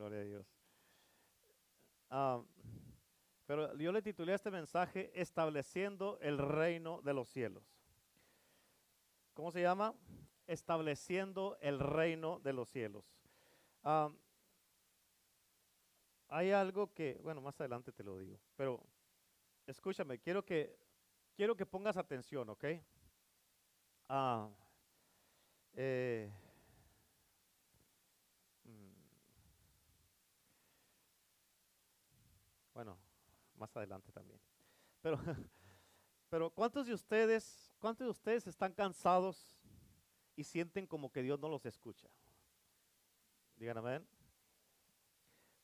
Gloria a Dios. Pero yo le titulé a este mensaje Estableciendo el reino de los cielos. ¿Cómo se llama? Estableciendo el reino de los cielos. Hay algo que, bueno, más adelante te lo digo, pero escúchame, quiero que, quiero que pongas atención, ¿ok? Ah, eh, mm, bueno, más adelante también. Pero, pero ¿cuántos de ustedes, cuántos de ustedes están cansados y sienten como que Dios no los escucha? Digan amén.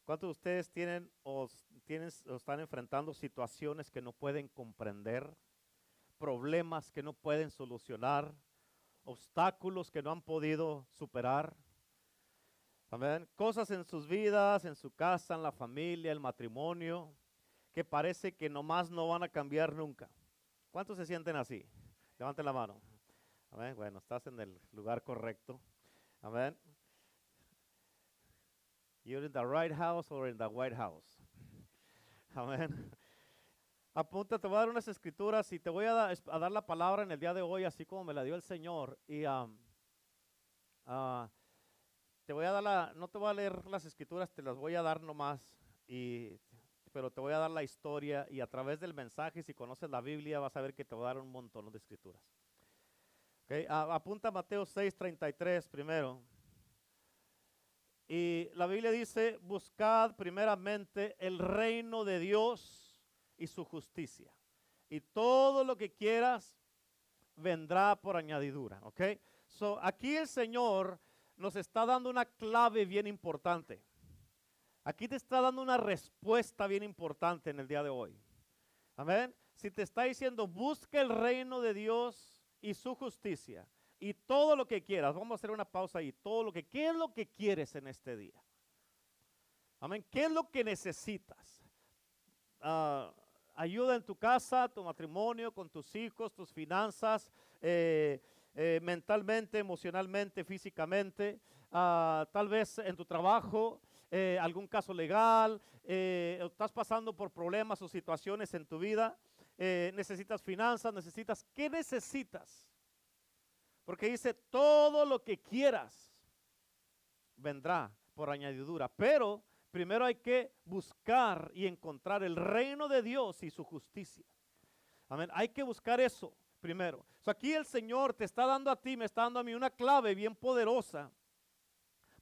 ¿Cuántos de ustedes tienen o, tienen o están enfrentando situaciones que no pueden comprender? Problemas que no pueden solucionar, obstáculos que no han podido superar. Amén. Cosas en sus vidas, en su casa, en la familia, el matrimonio, que parece que nomás no van a cambiar nunca. ¿Cuántos se sienten así? Levanten la mano. Bueno, estás en el lugar correcto. Amén. You're in the right house or in the White House. Amén. Apunta, te voy a dar unas escrituras y te voy a, dar la palabra en el día de hoy, así como me la dio el Señor. Y um, uh, te voy a dar la, no te voy a leer las escrituras, te las voy a dar nomás, y, pero te voy a dar la historia y a través del mensaje, si conoces la Biblia, vas a ver que te voy a dar un montón de escrituras. Okay, apunta Mateo 6:33 primero. Y la Biblia dice, buscad primeramente el reino de Dios y su justicia. Y todo lo que quieras vendrá por añadidura. ¿Ok? So, aquí el Señor nos está dando una clave bien importante. Aquí te está dando una respuesta bien importante en el día de hoy. Amén. Si te está diciendo, busca el reino de Dios y su justicia y todo lo que quieras. Vamos a hacer una pausa ahí. Todo lo que, ¿qué es lo que quieres en este día? Amén. ¿Qué es lo que necesitas? Ah, ayuda en tu casa, tu matrimonio, con tus hijos, tus finanzas, eh, eh, mentalmente, emocionalmente, físicamente, ah, tal vez en tu trabajo, eh, algún caso legal, estás pasando por problemas o situaciones en tu vida, necesitas finanzas, necesitas, ¿qué necesitas? Porque dice, todo lo que quieras vendrá por añadidura. Pero primero hay que buscar y encontrar el reino de Dios y su justicia. Amén. Hay que buscar eso primero. aquí el Señor te está dando a ti, me está dando a mí una clave bien poderosa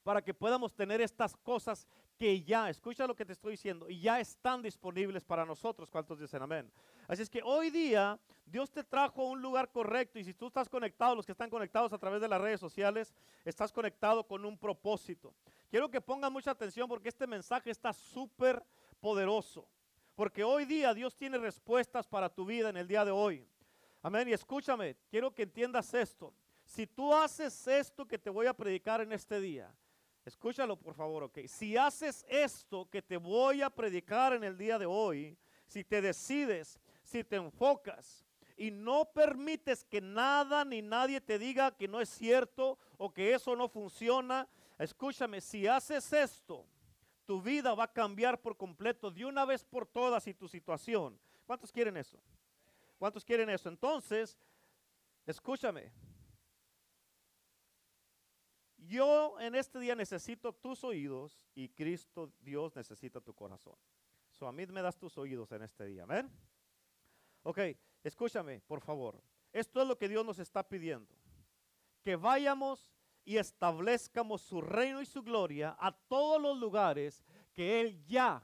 para que podamos tener estas cosas que ya, escucha lo que te estoy diciendo, y ya están disponibles para nosotros. ¿Cuántos dicen amén? Así es que hoy día Dios te trajo a un lugar correcto y si tú estás conectado, los que están conectados a través de las redes sociales, estás conectado con un propósito. Quiero que pongan mucha atención porque este mensaje está súper poderoso. Porque hoy día Dios tiene respuestas para tu vida en el día de hoy. Amén. Y escúchame, quiero que entiendas esto. Si tú haces esto que te voy a predicar en este día, escúchalo por favor, ok. Si haces esto que te voy a predicar en el día de hoy, si te decides, si te enfocas, y no permites que nada ni nadie te diga que no es cierto o que eso no funciona, escúchame, si haces esto, tu vida va a cambiar por completo de una vez por todas y tu situación. ¿Cuántos quieren eso? ¿Cuántos quieren eso? Entonces, escúchame. Yo en este día necesito tus oídos y Cristo Dios necesita tu corazón. So a mí me das tus oídos en este día. Amén. Ok, escúchame, por favor. Esto es lo que Dios nos está pidiendo. Que vayamos y establezcamos su reino y su gloria a todos los lugares que Él ya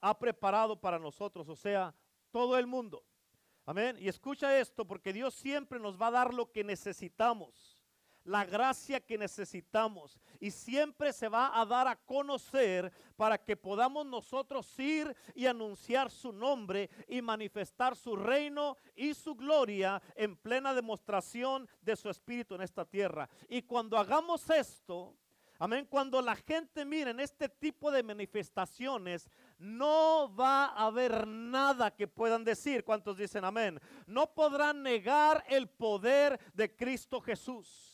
ha preparado para nosotros, o sea, todo el mundo. Amén. Y escucha esto, porque Dios siempre nos va a dar lo que necesitamos la gracia que necesitamos y siempre se va a dar a conocer para que podamos nosotros ir y anunciar su nombre y manifestar su reino y su gloria en plena demostración de su espíritu en esta tierra. Y cuando hagamos esto, Amén. Cuando la gente mire en este tipo de manifestaciones, no va a haber nada que puedan decir. ¿Cuántos dicen amén? No podrán negar el poder de Cristo Jesús.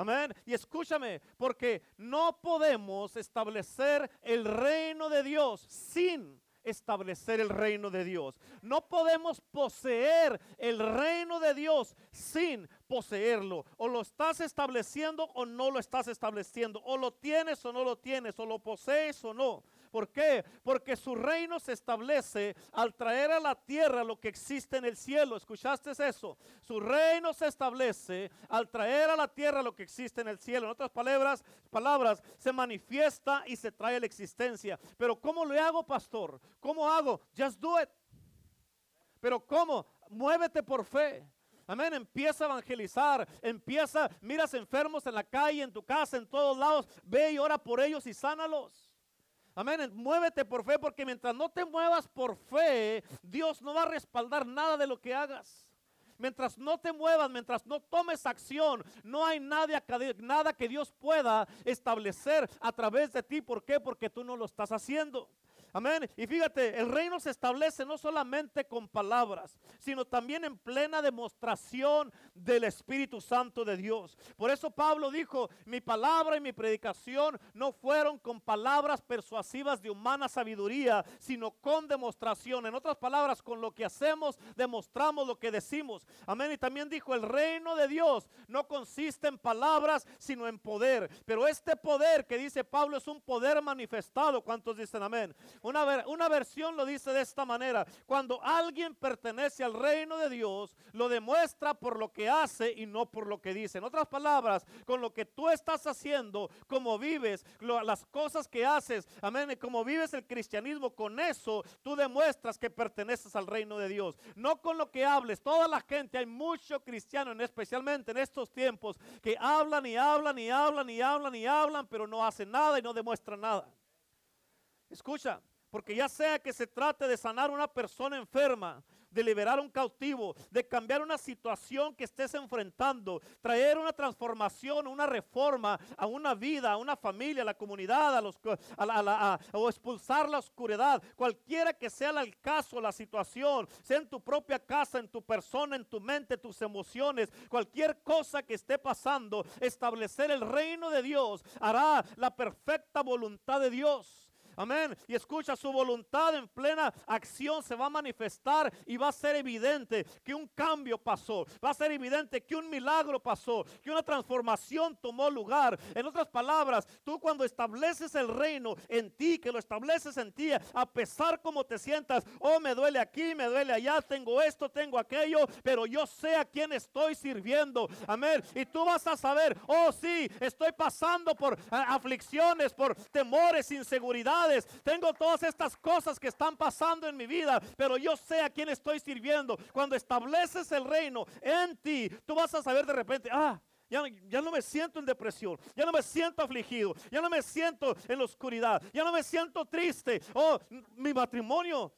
Amén. Y escúchame, porque no podemos establecer el reino de Dios sin establecer el reino de Dios. No podemos poseer el reino de Dios sin poseerlo. O lo estás estableciendo o no lo estás estableciendo. O lo tienes o no lo tienes. O lo posees o no. ¿Por qué? Porque su reino se establece al traer a la tierra lo que existe en el cielo. ¿Escuchaste eso? Su reino se establece al traer a la tierra lo que existe en el cielo. En otras palabras, palabras, se manifiesta y se trae la existencia. Pero ¿cómo lo hago, pastor? ¿Cómo hago? Just do it. Pero ¿cómo? Muévete por fe. Amén. Empieza a evangelizar. Empieza, miras enfermos en la calle, en tu casa, en todos lados. Ve y ora por ellos y sánalos. Amén. Muévete por fe porque mientras no te muevas por fe, Dios no va a respaldar nada de lo que hagas. Mientras no te muevas, mientras no tomes acción, no hay nada, que Dios pueda establecer a través de ti. ¿Por qué? Porque tú no lo estás haciendo. Amén. Y fíjate, el reino se establece no solamente con palabras, sino también en plena demostración del Espíritu Santo de Dios. Por eso Pablo dijo, mi palabra y mi predicación no fueron con palabras persuasivas de humana sabiduría, sino con demostración. En otras palabras, con lo que hacemos, demostramos lo que decimos. Amén. Y también dijo, el reino de Dios no consiste en palabras, sino en poder. Pero este poder que dice Pablo es un poder manifestado. ¿Cuántos dicen amén? Una, una versión lo dice de esta manera. Cuando alguien pertenece al reino de Dios, lo demuestra por lo que hace y no por lo que dice. En otras palabras, con lo que tú estás haciendo, como vives, las cosas que haces, amén, como vives el cristianismo, con eso tú demuestras que perteneces al reino de Dios. No con lo que hables. Toda la gente, hay muchos cristianos, especialmente en estos tiempos, que hablan y hablan y hablan y hablan y hablan, pero no hacen nada y no demuestran nada. Escucha, porque ya sea que se trate de sanar una persona enferma, de liberar a un cautivo, de cambiar una situación que estés enfrentando, traer una transformación, una reforma a una vida, a una familia, a la comunidad, a los, o expulsar la oscuridad, cualquiera que sea el caso, la situación, sea en tu propia casa, en tu persona, en tu mente, tus emociones, cualquier cosa que esté pasando, establecer el reino de Dios hará la perfecta voluntad de Dios. Amén. Y escucha, su voluntad en plena acción se va a manifestar y va a ser evidente que un cambio pasó. Va a ser evidente que un milagro pasó, que una transformación tomó lugar. En otras palabras, tú cuando estableces el reino en ti, que lo estableces en ti, a pesar como te sientas, oh, me duele aquí, me duele allá, tengo esto, tengo aquello, pero yo sé a quién estoy sirviendo. Amén. Y tú vas a saber, oh, sí, estoy pasando por aflicciones, por temores, inseguridades tengo todas estas cosas que están pasando en mi vida, pero yo sé a quién estoy sirviendo. Cuando estableces el reino en ti, tú vas a saber de repente, ah, ya, ya, no me siento en depresión, ya no me siento afligido, ya no me siento en la oscuridad, ya no me siento triste. Oh, mi matrimonio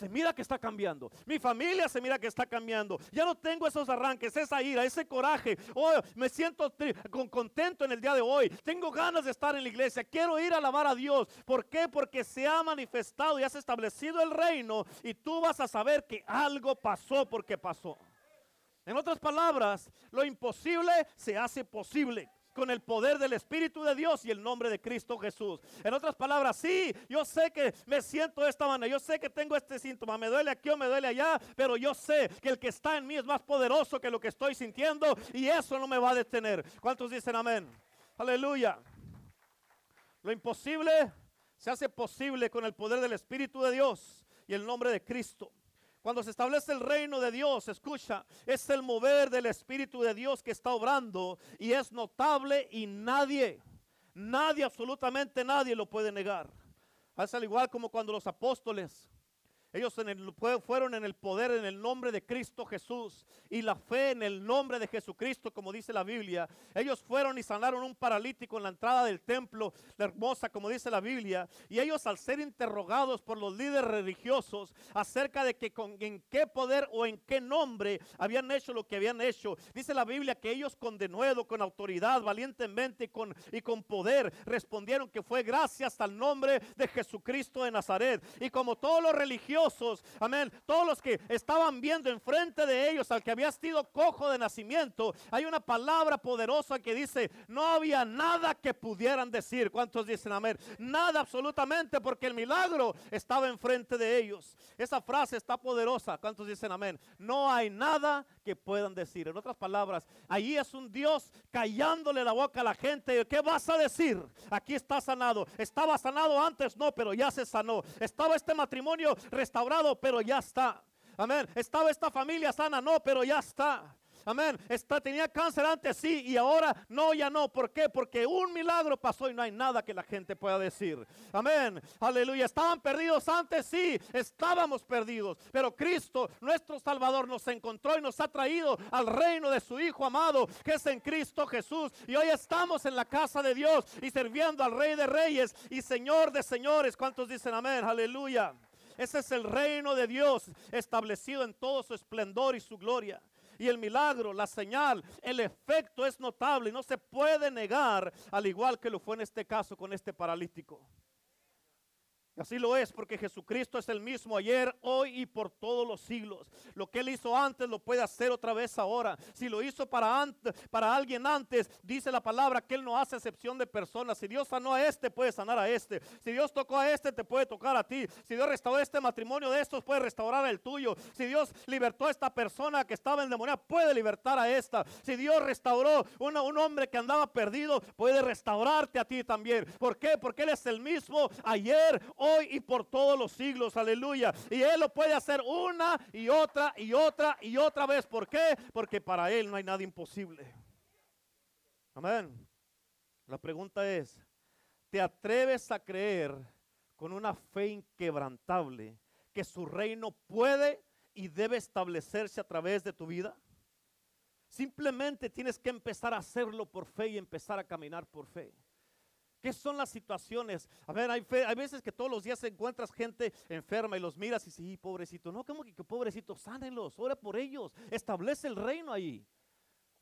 se mira que está cambiando. Mi familia se mira que está cambiando. Ya no tengo esos arranques, esa ira, ese coraje. Oh, me siento contento en el día de hoy. Tengo ganas de estar en la iglesia. Quiero ir a alabar a Dios. ¿Por qué? Porque se ha manifestado y has establecido el reino y tú vas a saber que algo pasó porque pasó. En otras palabras, lo imposible se hace posible con el poder del Espíritu de Dios y el nombre de Cristo Jesús. En otras palabras, sí, yo sé que me siento de esta manera, yo sé que tengo este síntoma, me duele aquí o me duele allá, pero yo sé que el que está en mí es más poderoso que lo que estoy sintiendo y eso no me va a detener. ¿Cuántos dicen amén? Aleluya. Lo imposible se hace posible con el poder del Espíritu de Dios y el nombre de Cristo. Cuando se establece el reino de Dios, escucha, es el mover del Espíritu de Dios que está obrando y es notable y nadie, nadie, absolutamente nadie lo puede negar. Es al igual como cuando los apóstoles ellos fueron en el poder, en el nombre de Cristo Jesús y la fe en el nombre de Jesucristo, como dice la Biblia. Ellos fueron y sanaron un paralítico en la entrada del templo, la hermosa, como dice la Biblia. Y ellos al ser interrogados por los líderes religiosos acerca de que con, en qué poder o en qué nombre habían hecho lo que habían hecho, dice la Biblia que ellos con denuedo, con autoridad, valientemente y con, y con poder respondieron que fue gracias al nombre de Jesucristo de Nazaret. Y como todos los religiosos, amén, todos los que estaban viendo enfrente de ellos al que había sido cojo de nacimiento, hay una palabra poderosa que dice, no había nada que pudieran decir. ¿Cuántos dicen amén? Nada absolutamente porque el milagro estaba enfrente de ellos. Esa frase está poderosa. ¿Cuántos dicen amén? No hay nada puedan decir. En otras palabras, allí es un Dios callándole la boca a la gente. ¿Qué vas a decir? Aquí está sanado. Estaba sanado antes, no, pero ya se sanó. Estaba este matrimonio restaurado, pero ya está. Amén. Estaba esta familia sana, no, pero ya está. Amén. Está, tenía cáncer antes, sí, y ahora no, ya no. ¿Por qué? Porque un milagro pasó y no hay nada que la gente pueda decir. Amén. Aleluya. Estaban perdidos antes, sí, estábamos perdidos. Pero Cristo, nuestro Salvador, nos encontró y nos ha traído al reino de su Hijo amado, que es en Cristo Jesús. Y hoy estamos en la casa de Dios y sirviendo al Rey de Reyes y Señor de Señores. ¿Cuántos dicen amén? Aleluya. Ese es el reino de Dios establecido en todo su esplendor y su gloria y el milagro, la señal, el efecto es notable y no se puede negar, al igual que lo fue en este caso con este paralítico. Así lo es porque Jesucristo es el mismo ayer, hoy y por todos los siglos. Lo que Él hizo antes lo puede hacer otra vez ahora. Si lo hizo para, para alguien antes, dice la palabra que Él no hace excepción de personas. Si Dios sanó a este, puede sanar a este. Si Dios tocó a este, te puede tocar a ti. Si Dios restauró este matrimonio de estos, puede restaurar el tuyo. Si Dios libertó a esta persona que estaba endemoniada, puede libertar a esta. Si Dios restauró una, un hombre que andaba perdido, puede restaurarte a ti también. ¿Por qué? Porque Él es el mismo ayer, hoy y por todos los siglos, aleluya. Y Él lo puede hacer una y otra y otra y otra vez. ¿Por qué? Porque para Él no hay nada imposible. Amén. La pregunta es, ¿te atreves a creer con una fe inquebrantable que su reino puede y debe establecerse a través de tu vida? Simplemente tienes que empezar a hacerlo por fe y empezar a caminar por fe. ¿Qué son las situaciones? A ver, hay, veces que todos los días encuentras gente enferma y los miras y dices, pobrecito. No, ¿cómo que, pobrecito? Sánenlos, ora por ellos, establece el reino ahí.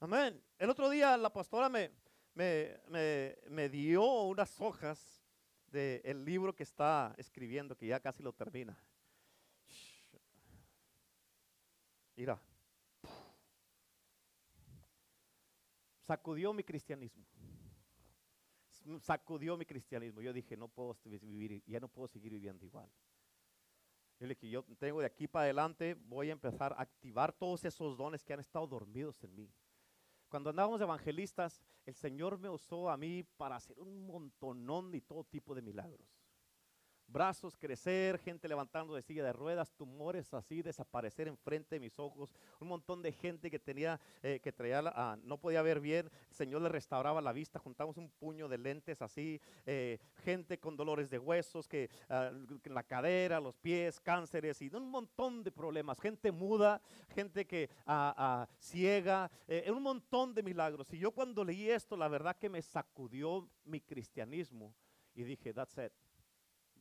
Amén. El otro día la pastora me, me, dio unas hojas del libro que está escribiendo, que ya casi lo termina. Mira, sacudió mi cristianismo sacudió mi cristianismo. Yo dije, no puedo vivir, ya no puedo seguir viviendo igual. Yo le dije, yo tengo de aquí para adelante, voy a empezar a activar todos esos dones que han estado dormidos en mí. Cuando andábamos evangelistas, el Señor me usó a mí para hacer un montonón de todo tipo de milagros brazos crecer, gente levantando de silla de ruedas, tumores así desaparecer enfrente de mis ojos, un montón de gente que tenía, eh, que traía, ah, no podía ver bien, el Señor le restauraba la vista, juntamos un puño de lentes así, eh, gente con dolores de huesos, que ah, la cadera, los pies, cánceres y un montón de problemas, gente muda, gente que ah, ciega, eh, un montón de milagros. Y yo cuando leí esto, la verdad que me sacudió mi cristianismo y dije, that's it.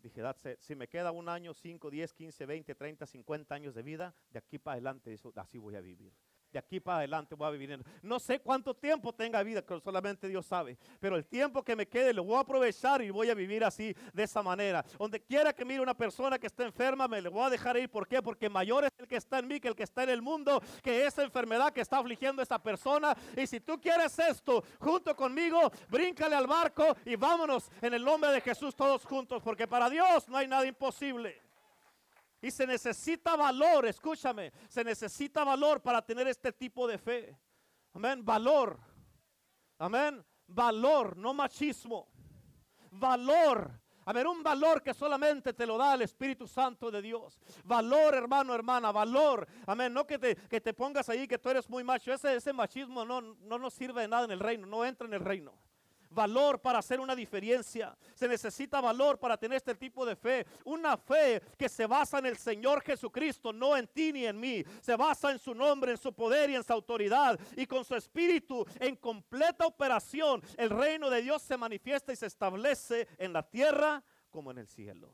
Dije, si me queda un año, 5, 10, 15, 20, 30, 50 años de vida, de aquí para adelante eso, así voy a vivir de aquí para adelante voy a vivir. No sé cuánto tiempo tenga vida, que solamente Dios sabe. Pero el tiempo que me quede lo voy a aprovechar y voy a vivir así, de esa manera. Donde quiera que mire una persona que está enferma, me le voy a dejar ir. ¿Por qué? Porque mayor es el que está en mí que el que está en el mundo, que esa enfermedad que está afligiendo a esa persona. Y si tú quieres esto, junto conmigo, bríncale al barco y vámonos en el nombre de Jesús todos juntos. Porque para Dios no hay nada imposible. Y se necesita valor, escúchame, se necesita valor para tener este tipo de fe. Amén, valor. Amén, valor, no machismo. Valor. A ver, un valor que solamente te lo da el Espíritu Santo de Dios. Valor, hermano, hermana, valor. Amén. No que te, que te pongas ahí que tú eres muy macho. Ese, ese machismo no, no nos sirve de nada en el reino. No entra en el reino valor para hacer una diferencia. Se necesita valor para tener este tipo de fe. Una fe que se basa en el Señor Jesucristo, no en ti ni en mí. Se basa en su nombre, en su poder y en su autoridad. Y con su espíritu en completa operación, el reino de Dios se manifiesta y se establece en la tierra como en el cielo.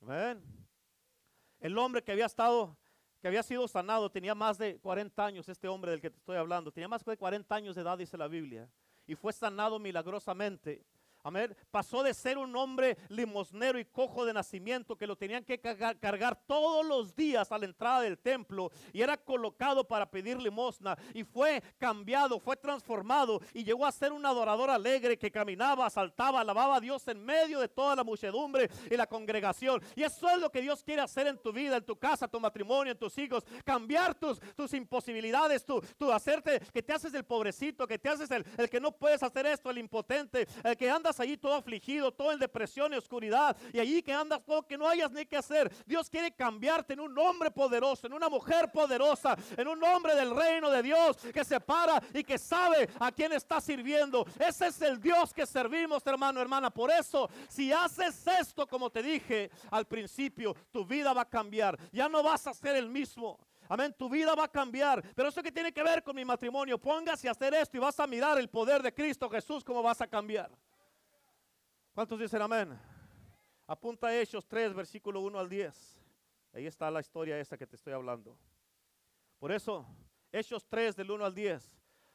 Amén. El hombre que había estado que había sido sanado, tenía más de 40 años, este hombre del que te estoy hablando, tenía más de 40 años de edad, dice la Biblia y fue sanado milagrosamente. Amén. Pasó de ser un hombre limosnero y cojo de nacimiento que lo tenían que cargar, cargar, todos los días a la entrada del templo y era colocado para pedir limosna y fue cambiado, fue transformado y llegó a ser un adorador alegre que caminaba, saltaba, alababa a Dios en medio de toda la muchedumbre y la congregación. Y eso es lo que Dios quiere hacer en tu vida, en tu casa, tu matrimonio, en tus hijos, cambiar tus, tus imposibilidades, tu, tu hacerte que te haces el pobrecito, que te haces el, el que no puedes hacer esto, el impotente, el que anda allí todo afligido, todo en depresión y oscuridad, y allí que andas todo que no hayas ni que hacer. Dios quiere cambiarte en un hombre poderoso, en una mujer poderosa, en un hombre del reino de Dios que se para y que sabe a quién está sirviendo. Ese es el Dios que servimos, hermano, hermana. Por eso, si haces esto, como te dije al principio, tu vida va a cambiar. Ya no vas a ser el mismo. Amén, tu vida va a cambiar. Pero eso que tiene que ver con mi matrimonio, póngase a hacer esto y vas a mirar el poder de Cristo Jesús, cómo vas a cambiar. ¿Cuántos dicen amén? Apunta a Hechos 3, versículo 1 al 10. Ahí está la historia esa que te estoy hablando. Por eso, Hechos 3 del 1 al 10.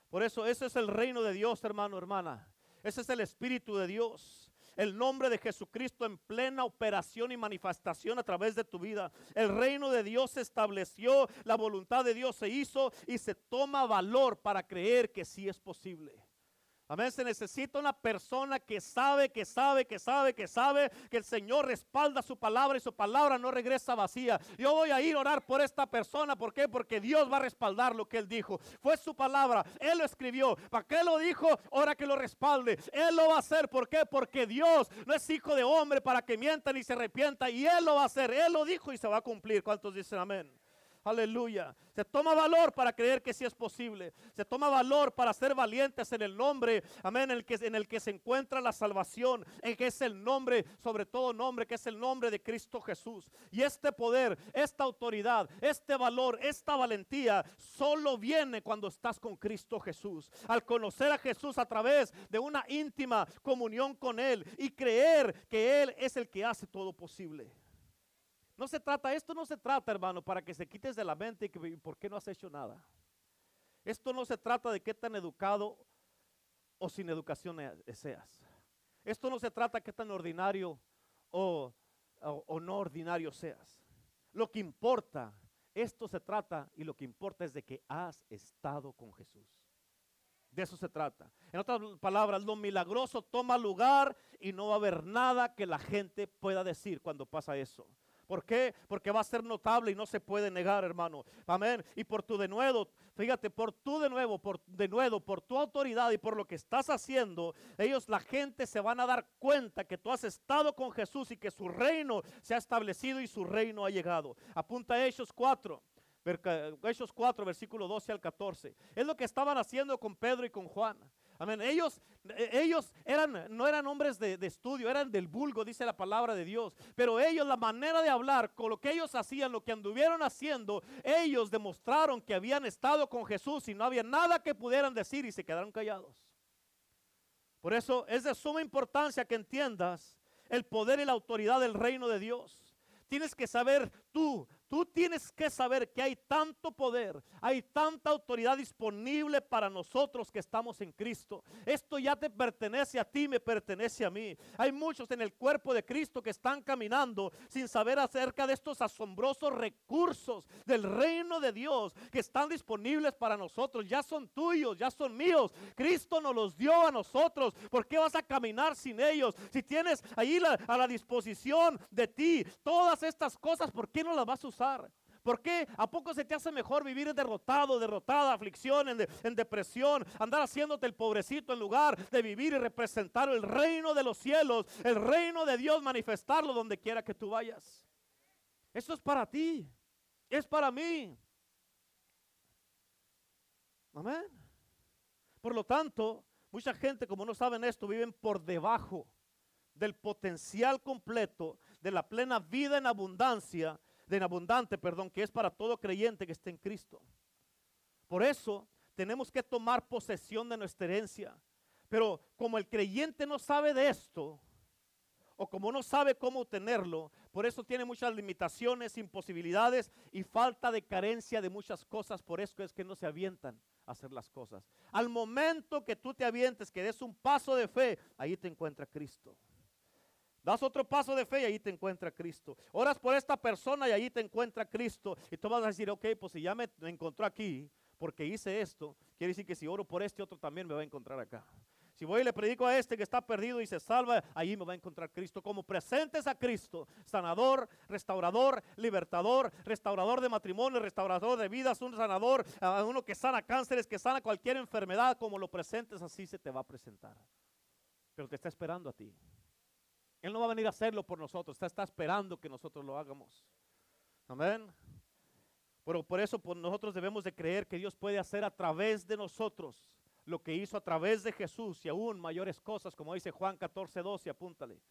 Por eso, ese es el reino de Dios, hermano, hermana. Ese es el Espíritu de Dios. El nombre de Jesucristo en plena operación y manifestación a través de tu vida. El reino de Dios se estableció, la voluntad de Dios se hizo y se toma valor para creer que sí es posible. Amén. Se necesita una persona que sabe, que sabe, que sabe, que sabe que el Señor respalda su palabra y su palabra no regresa vacía. Yo voy a ir a orar por esta persona. ¿Por qué? Porque Dios va a respaldar lo que Él dijo. Fue su palabra. Él lo escribió. ¿Para qué lo dijo? Ahora que lo respalde. Él lo va a hacer. ¿Por qué? Porque Dios no es hijo de hombre para que mienta ni se arrepienta. Y Él lo va a hacer. Él lo dijo y se va a cumplir. ¿Cuántos dicen amén? Aleluya. Se toma valor para creer que sí es posible. Se toma valor para ser valientes en el nombre, amén, en el que, en el que se encuentra la salvación, en que es el nombre, sobre todo nombre, que es el nombre de Cristo Jesús. Y este poder, esta autoridad, este valor, esta valentía, solo viene cuando estás con Cristo Jesús. Al conocer a Jesús a través de una íntima comunión con Él y creer que Él es el que hace todo posible. No se trata, esto no se trata, hermano, para que se quites de la mente y que por qué no has hecho nada. Esto no se trata de qué tan educado o sin educación e, seas. Esto no se trata de qué tan ordinario o, o no ordinario seas. Lo que importa, esto se trata y lo que importa es de que has estado con Jesús. De eso se trata. En otras palabras, lo milagroso toma lugar y no va a haber nada que la gente pueda decir cuando pasa eso. ¿Por qué? Porque va a ser notable y no se puede negar, hermano. Amén. Y por tu de nuevo, fíjate, por tu de nuevo, por de nuevo, por tu autoridad y por lo que estás haciendo, ellos, la gente se van a dar cuenta que tú has estado con Jesús y que su reino se ha establecido y su reino ha llegado. Apunta a Hechos 4. Hechos 4, versículo 12 al 14. Es lo que estaban haciendo con Pedro y con Juan. Ellos, e, ellos eran, no eran hombres de, estudio, eran del vulgo, dice la palabra de Dios. Pero ellos, la manera de hablar, con lo que ellos hacían, lo que anduvieron haciendo, ellos demostraron que habían estado con Jesús y no había nada que pudieran decir y se quedaron callados. Por eso es de suma importancia que entiendas el poder y la autoridad del reino de Dios. Tienes que saber tú Tú tienes que saber que hay tanto poder, hay tanta autoridad disponible para nosotros que estamos en Cristo. Esto ya te pertenece a ti, me pertenece a mí. Hay muchos en el cuerpo de Cristo que están caminando sin saber acerca de estos asombrosos recursos del reino de Dios que están disponibles para nosotros. Ya son tuyos, ya son míos. Cristo nos los dio a nosotros. ¿Por qué vas a caminar sin ellos? Si tienes ahí a la disposición de ti todas estas cosas, ¿por qué no las vas a usar? ¿Por qué? ¿A poco se te hace mejor vivir derrotado, derrotada, aflicción, en, en, depresión, andar haciéndote el pobrecito en lugar de vivir y representar el reino de los cielos, el reino de Dios, manifestarlo donde quiera que tú vayas? Esto es para ti, es para mí. Amén. Por lo tanto, mucha gente, como no saben esto, viven por debajo del potencial completo de la plena vida en abundancia de abundante, perdón, que es para todo creyente que esté en Cristo. Por eso tenemos que tomar posesión de nuestra herencia. Pero como el creyente no sabe de esto, o como no sabe cómo tenerlo, por eso tiene muchas limitaciones, imposibilidades y falta de carencia de muchas cosas. Por eso es que no se avientan hacer las cosas. Al momento que tú te avientes, que des un paso de fe, ahí te encuentra Cristo. Das otro paso de fe y ahí te encuentra Cristo. Oras por esta persona y ahí te encuentra Cristo. Y tú vas a decir, ok, pues si ya me encontró aquí, porque hice esto, quiere decir que si oro por este otro también me va a encontrar acá. Si voy y le predico a este que está perdido y se salva, ahí me va a encontrar Cristo. Como presentes a Cristo, sanador, restaurador, libertador, restaurador de matrimonio, restaurador de vidas, un sanador, uno que sana cánceres, que sana cualquier enfermedad, como lo presentes, así se te va a presentar. Pero te está esperando a ti. Él no va a venir a hacerlo por nosotros, está, esperando que nosotros lo hagamos. Amén. Pero por eso pues, nosotros debemos de creer que Dios puede hacer a través de nosotros lo que hizo a través de Jesús y aún mayores cosas, como dice Juan 14, 12, apúntale.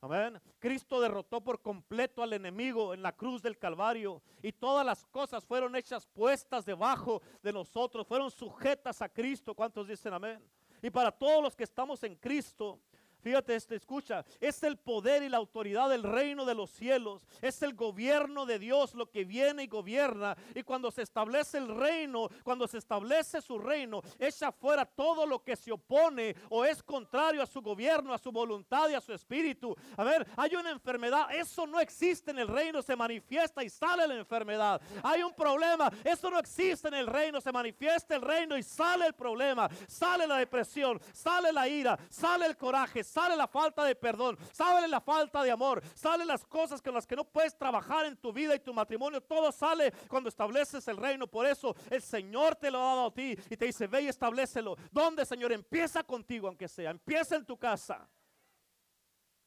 Amén. Cristo derrotó por completo al enemigo en la cruz del Calvario y todas las cosas fueron hechas puestas debajo de nosotros, fueron sujetas a Cristo. ¿Cuántos dicen amén? Y para todos los que estamos en Cristo, Fíjate, este, escucha, es el poder y la autoridad del reino de los cielos, es el gobierno de Dios lo que viene y gobierna. Y cuando se establece el reino, cuando se establece su reino, echa fuera todo lo que se opone o es contrario a su gobierno, a su voluntad y a su espíritu. A ver, hay una enfermedad, eso no existe en el reino, se manifiesta y sale la enfermedad. Hay un problema, eso no existe en el reino, se manifiesta el reino y sale el problema, sale la depresión, sale la ira, sale el coraje sale la falta de perdón, sale la falta de amor, sale las cosas con las que no puedes trabajar en tu vida y tu matrimonio. Todo sale cuando estableces el reino. Por eso el Señor te lo ha dado a ti y te dice, ve y establecelo. ¿Dónde, Señor? Empieza contigo, aunque sea. Empieza en tu casa.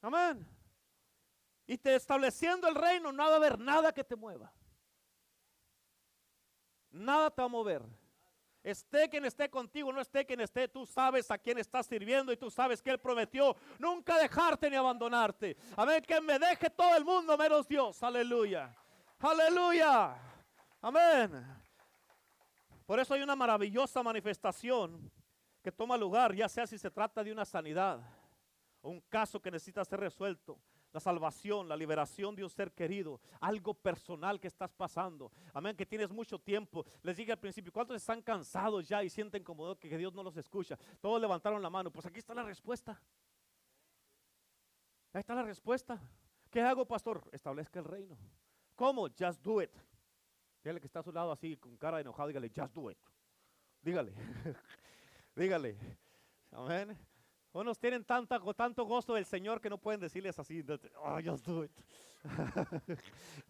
Amén. Y te estableciendo el reino, no va a haber nada que te mueva. Nada te va a mover. Esté quien esté contigo, no esté quien esté, tú sabes a quién estás sirviendo y tú sabes que Él prometió nunca dejarte ni abandonarte. Amén, que me deje todo el mundo menos Dios. Aleluya. Aleluya. Amén. Por eso hay una maravillosa manifestación que toma lugar, ya sea si se trata de una sanidad o un caso que necesita ser resuelto la salvación, la liberación de un ser querido, algo personal que estás pasando. Amén, que tienes mucho tiempo. Les dije al principio, ¿cuántos están cansados ya y sienten como que Dios no los escucha? Todos levantaron la mano. Pues aquí está la respuesta. Ahí está la respuesta. ¿Qué hago, pastor? Establezca el reino. ¿Cómo? Just do it. Dígale que está a su lado así, con cara de enojado, dígale, just do it. Dígale. dígale. Amén. Unos tienen tanto gozo del Señor que no pueden decirles así, oh, just do it.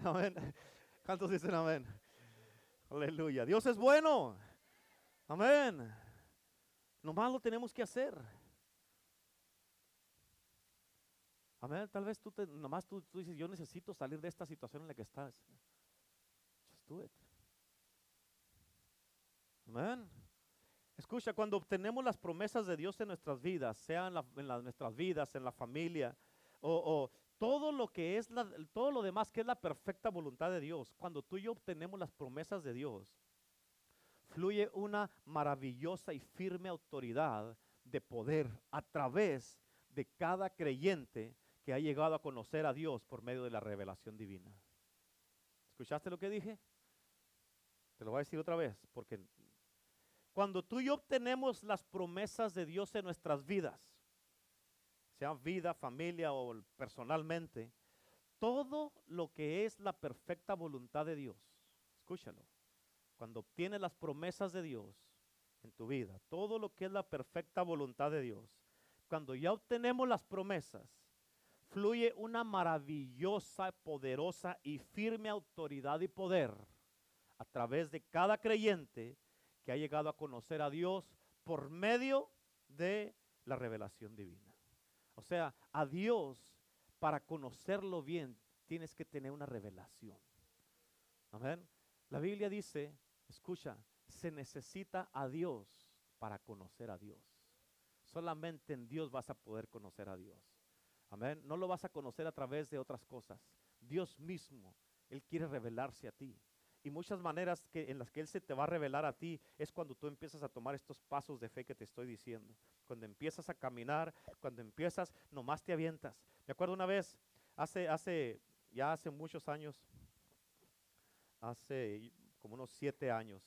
amén. ¿Cuántos dicen amén? Aleluya. Dios es bueno. Amén. Nomás lo tenemos que hacer. Amén. Tal vez tú, te, nomás tú, tú dices, yo necesito salir de esta situación en la que estás. Just do it. Amén. Escucha, cuando obtenemos las promesas de Dios en nuestras vidas, sean en, nuestras vidas, en la familia, o, todo lo que es todo lo demás que es la perfecta voluntad de Dios, cuando tú y yo obtenemos las promesas de Dios, fluye una maravillosa y firme autoridad de poder a través de cada creyente que ha llegado a conocer a Dios por medio de la revelación divina. ¿Escuchaste lo que dije? Te lo voy a decir otra vez, porque cuando tú y yo obtenemos las promesas de Dios en nuestras vidas, sea vida, familia o personalmente, todo lo que es la perfecta voluntad de Dios, escúchalo, cuando obtienes las promesas de Dios en tu vida, todo lo que es la perfecta voluntad de Dios, cuando ya obtenemos las promesas, fluye una maravillosa, poderosa y firme autoridad y poder a través de cada creyente que ha llegado a conocer a Dios por medio de la revelación divina. O sea, a Dios, para conocerlo bien, tienes que tener una revelación. Amén. La Biblia dice, escucha, se necesita a Dios para conocer a Dios. Solamente en Dios vas a poder conocer a Dios. Amén. No lo vas a conocer a través de otras cosas. Dios mismo, Él quiere revelarse a ti. Y muchas maneras que, en las que Él se te va a revelar a ti es cuando tú empiezas a tomar estos pasos de fe que te estoy diciendo. Cuando empiezas a caminar, cuando empiezas, nomás te avientas. Me acuerdo una vez, hace, hace, ya hace muchos años, hace como unos siete años,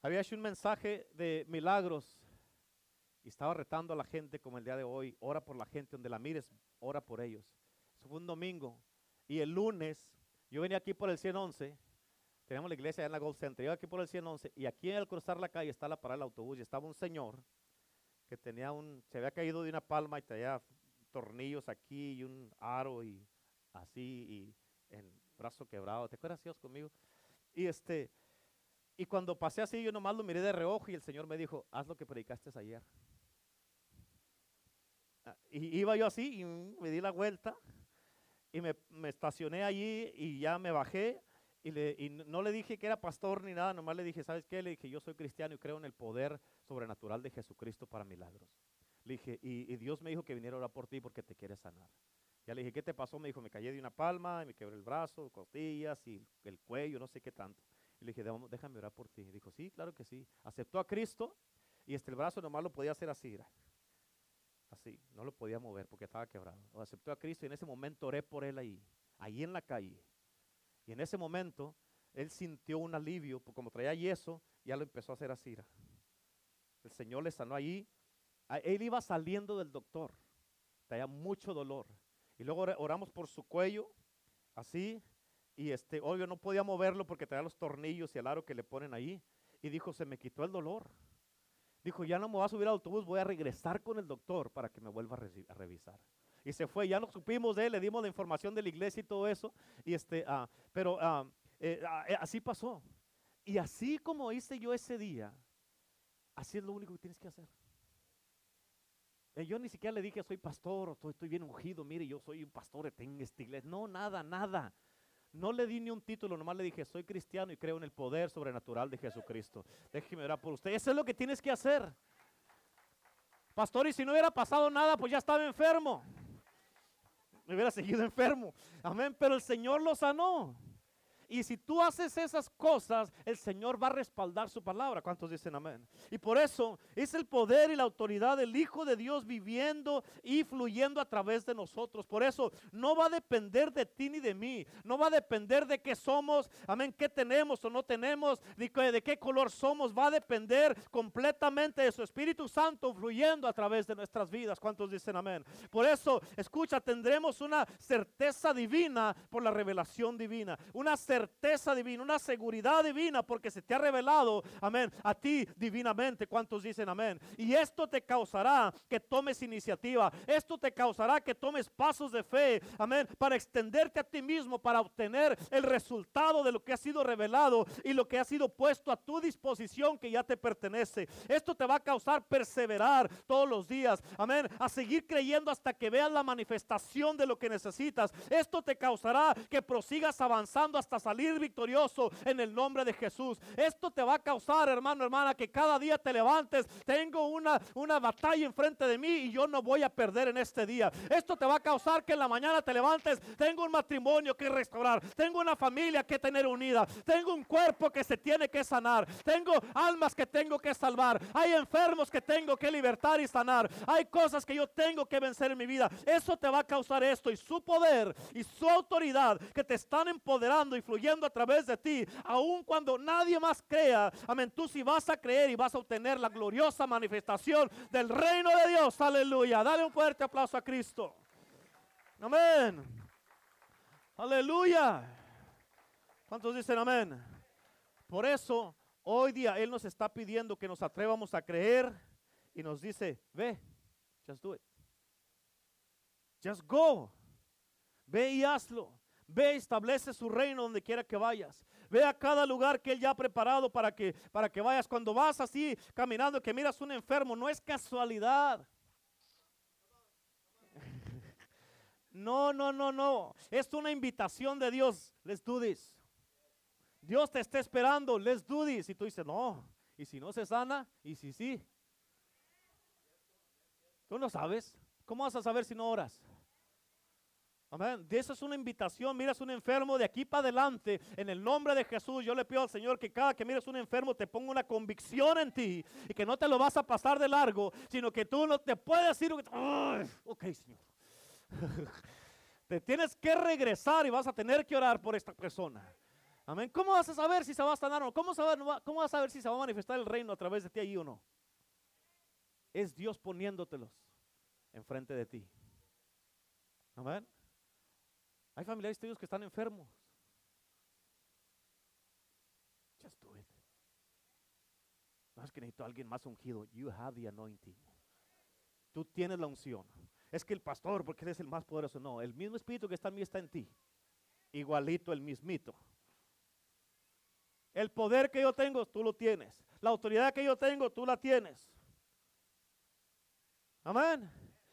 Había hecho un mensaje de milagros y estaba retando a la gente como el día de hoy. Ora por la gente, donde la mires, ora por ellos. Eso fue un domingo. Y el lunes, yo venía aquí por el 111. Tenemos la iglesia en la Gold Center. Yo aquí por el 111 y aquí al cruzar la calle está la parada del autobús y estaba un señor que tenía un, se había caído de una palma y tenía tornillos aquí y un aro y así y en brazo quebrado. ¿Te acuerdas, Dios, conmigo? Y este, y cuando pasé así, yo nomás lo miré de reojo y el Señor me dijo, haz lo que predicaste ayer. Ah, y iba yo así y me di la vuelta y me, estacioné allí y ya me bajé y, no le dije que era pastor ni nada, nomás le dije, ¿sabes qué? Le dije, yo soy cristiano y creo en el poder sobrenatural de Jesucristo para milagros. Le dije, y, Dios me dijo que viniera a orar por ti porque te quiere sanar. Ya le dije, ¿qué te pasó? Me dijo, me caí de una palma, y me quebré el brazo, costillas y el cuello, no sé qué tanto. Y le dije, déjame orar por ti. Y dijo, sí, claro que sí. Aceptó a Cristo y este el brazo nomás lo podía hacer así. Así, no lo podía mover porque estaba quebrado. Aceptó a Cristo y en ese momento oré por él ahí, ahí en la calle. Y en ese momento él sintió un alivio, porque como traía yeso, ya lo empezó a hacer así. El Señor le sanó allí. Él iba saliendo del doctor, traía mucho dolor. Y luego oramos por su cuello, así, y este, obvio no podía moverlo porque traía los tornillos y el aro que le ponen ahí. Y dijo, se me quitó el dolor. Dijo, ya no me voy a subir al autobús, voy a regresar con el doctor para que me vuelva a, revisar. Y se fue, ya no supimos de él, le dimos la información de la iglesia y todo eso. Y este, ah, pero ah, eh, ah, eh, así pasó. Y así como hice yo ese día, así es lo único que tienes que hacer. Eh, yo ni siquiera le dije, soy pastor, estoy, bien ungido, mire, yo soy un pastor en esta iglesia. No, nada, nada. No le di ni un título, nomás le dije, soy cristiano y creo en el poder sobrenatural de Jesucristo. Déjeme orar por usted. Eso es lo que tienes que hacer. Pastor, y si no hubiera pasado nada, pues ya estaba enfermo. Me hubiera seguido enfermo. Amén, pero el Señor lo sanó. Y si tú haces esas cosas, el Señor va a respaldar su palabra. ¿Cuántos dicen amén? Y por eso es el poder y la autoridad del Hijo de Dios viviendo y fluyendo a través de nosotros. Por eso no va a depender de ti ni de mí. No va a depender de qué somos, amén, qué tenemos o no tenemos, de qué color somos. Va a depender completamente de su Espíritu Santo fluyendo a través de nuestras vidas. ¿Cuántos dicen amén? Por eso, escucha, tendremos una certeza divina por la revelación divina. Una certeza certeza divina, una seguridad divina, porque se te ha revelado, amén, a ti divinamente. ¿Cuántos dicen amén? Y esto te causará que tomes iniciativa. Esto te causará que tomes pasos de fe, amén, para extenderte a ti mismo, para obtener el resultado de lo que ha sido revelado y lo que ha sido puesto a tu disposición que ya te pertenece. Esto te va a causar perseverar todos los días, amén, a seguir creyendo hasta que veas la manifestación de lo que necesitas. Esto te causará que prosigas avanzando hasta salir victorioso en el nombre de Jesús. Esto te va a causar, hermano, hermana, que cada día te levantes. Tengo una, una batalla enfrente de mí y yo no voy a perder en este día. Esto te va a causar que en la mañana te levantes. Tengo un matrimonio que restaurar. Tengo una familia que tener unida. Tengo un cuerpo que se tiene que sanar. Tengo almas que tengo que salvar. Hay enfermos que tengo que libertar y sanar. Hay cosas que yo tengo que vencer en mi vida. Eso te va a causar esto y su poder y su autoridad que te están empoderando y fluyendo a través de ti, aun cuando nadie más crea. Amén. Tú sí vas a creer y vas a obtener la gloriosa manifestación del reino de Dios. Aleluya. Dale un fuerte aplauso a Cristo. Amén. Aleluya. ¿Cuántos dicen amén? Por eso, hoy día Él nos está pidiendo que nos atrevamos a creer y nos dice, ve, just do it. Just go. Ve y hazlo. Ve, establece su reino donde quiera que vayas. Ve a cada lugar que Él ya ha preparado para que, para que vayas. Cuando vas así caminando, que miras un enfermo, no es casualidad. No, no, no, no. Es una invitación de Dios. Les do this. Dios te está esperando. Les do this. Y tú dices, no. Y si no se sana, y si sí. Tú no sabes. ¿Cómo vas a saber si no oras? Amén. Eso es una invitación. Miras un enfermo de aquí para adelante. En el nombre de Jesús, yo le pido al Señor que cada que mires un enfermo te ponga una convicción en ti y que no te lo vas a pasar de largo, sino que tú no te puedes decir, ok, Señor. te tienes que regresar y vas a tener que orar por esta persona. Amén. ¿Cómo vas a saber si se va a sanar o no? ¿Cómo, ¿Cómo vas a saber si se va a manifestar el reino a través de ti ahí o no? Es Dios poniéndotelos enfrente de ti. Amén. Hay familiares tuyos que están enfermos. Just do it. No es que necesito a alguien más ungido. You have the anointing. Tú tienes la unción. Es que el pastor, porque él es el más poderoso. No, el mismo espíritu que está en mí está en ti. Igualito el mismito. El poder que yo tengo, tú lo tienes. La autoridad que yo tengo, tú la tienes. Amén.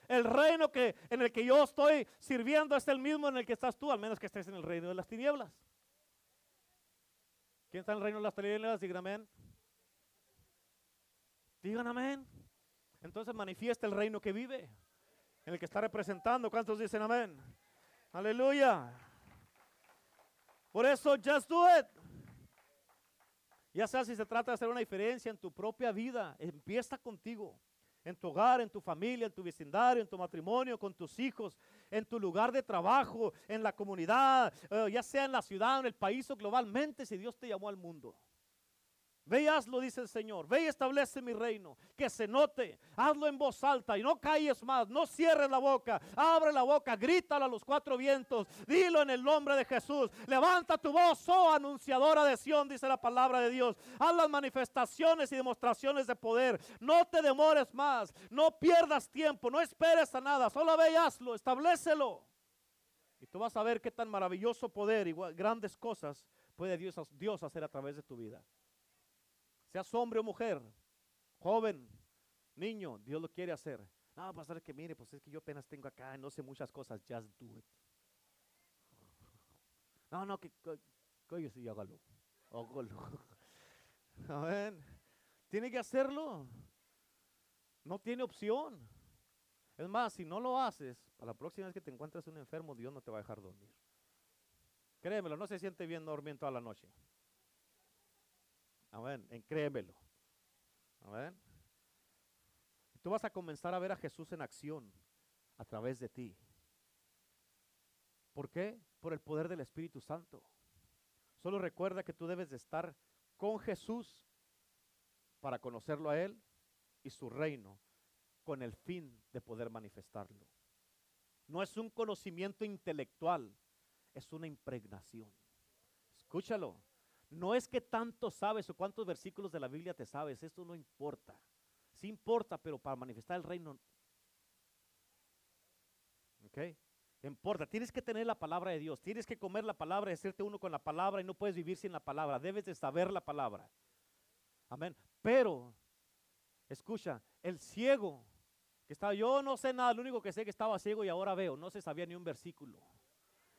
El reino que, en el que yo estoy sirviendo es el mismo en el que estás tú, al menos que estés en el reino de las tinieblas. ¿Quién está en el reino de las tinieblas? Digan amén. Digan amén. Entonces manifiesta el reino que vive, en el que está representando. ¿Cuántos dicen amén? Aleluya. Por eso, just do it. Ya sea si se trata de hacer una diferencia en tu propia vida, empieza contigo en tu hogar, en tu familia, en tu vecindario, en tu matrimonio, con tus hijos, en tu lugar de trabajo, en la comunidad, eh, ya sea en la ciudad, en el país o globalmente, si Dios te llamó al mundo. Ve y hazlo, dice el Señor. Ve y establece mi reino. Que se note. Hazlo en voz alta y no calles más. No cierres la boca. Abre la boca. Grítalo a los cuatro vientos. Dilo en el nombre de Jesús. Levanta tu voz, oh anunciadora de Sión, dice la palabra de Dios. Haz las manifestaciones y demostraciones de poder. No te demores más. No pierdas tiempo. No esperes a nada. Solo ve y hazlo. Establecelo. Y tú vas a ver qué tan maravilloso poder y grandes cosas puede Dios, Dios hacer a través de tu vida seas hombre o mujer, joven, niño, Dios lo quiere hacer. No, pastor, que mire, pues es que yo apenas tengo acá, no sé muchas cosas, just do it. No, no, que, que, sí, hágalo, hágalo. Amén. Tiene que hacerlo. No tiene opción. Es más, si no lo haces, para la próxima vez que te encuentres un enfermo, Dios no te va a dejar dormir. Créemelo, no se siente bien dormir toda la noche. Amén. En créemelo. Amén. Tú vas a comenzar a ver a Jesús en acción a través de ti. ¿Por qué? Por el poder del Espíritu Santo. Solo recuerda que tú debes de estar con Jesús para conocerlo a Él y su reino con el fin de poder manifestarlo. No es un conocimiento intelectual, es una impregnación. Escúchalo. No es que tanto sabes o cuántos versículos de la Biblia te sabes, esto no importa. Sí importa, pero para manifestar el reino. ¿Ok? Importa, tienes que tener la palabra de Dios, tienes que comer la palabra, decirte uno con la palabra y no puedes vivir sin la palabra, debes de saber la palabra. Amén. Pero, escucha, el ciego que estaba, yo no sé nada, lo único que sé es que estaba ciego y ahora veo, no se sabía ni un versículo.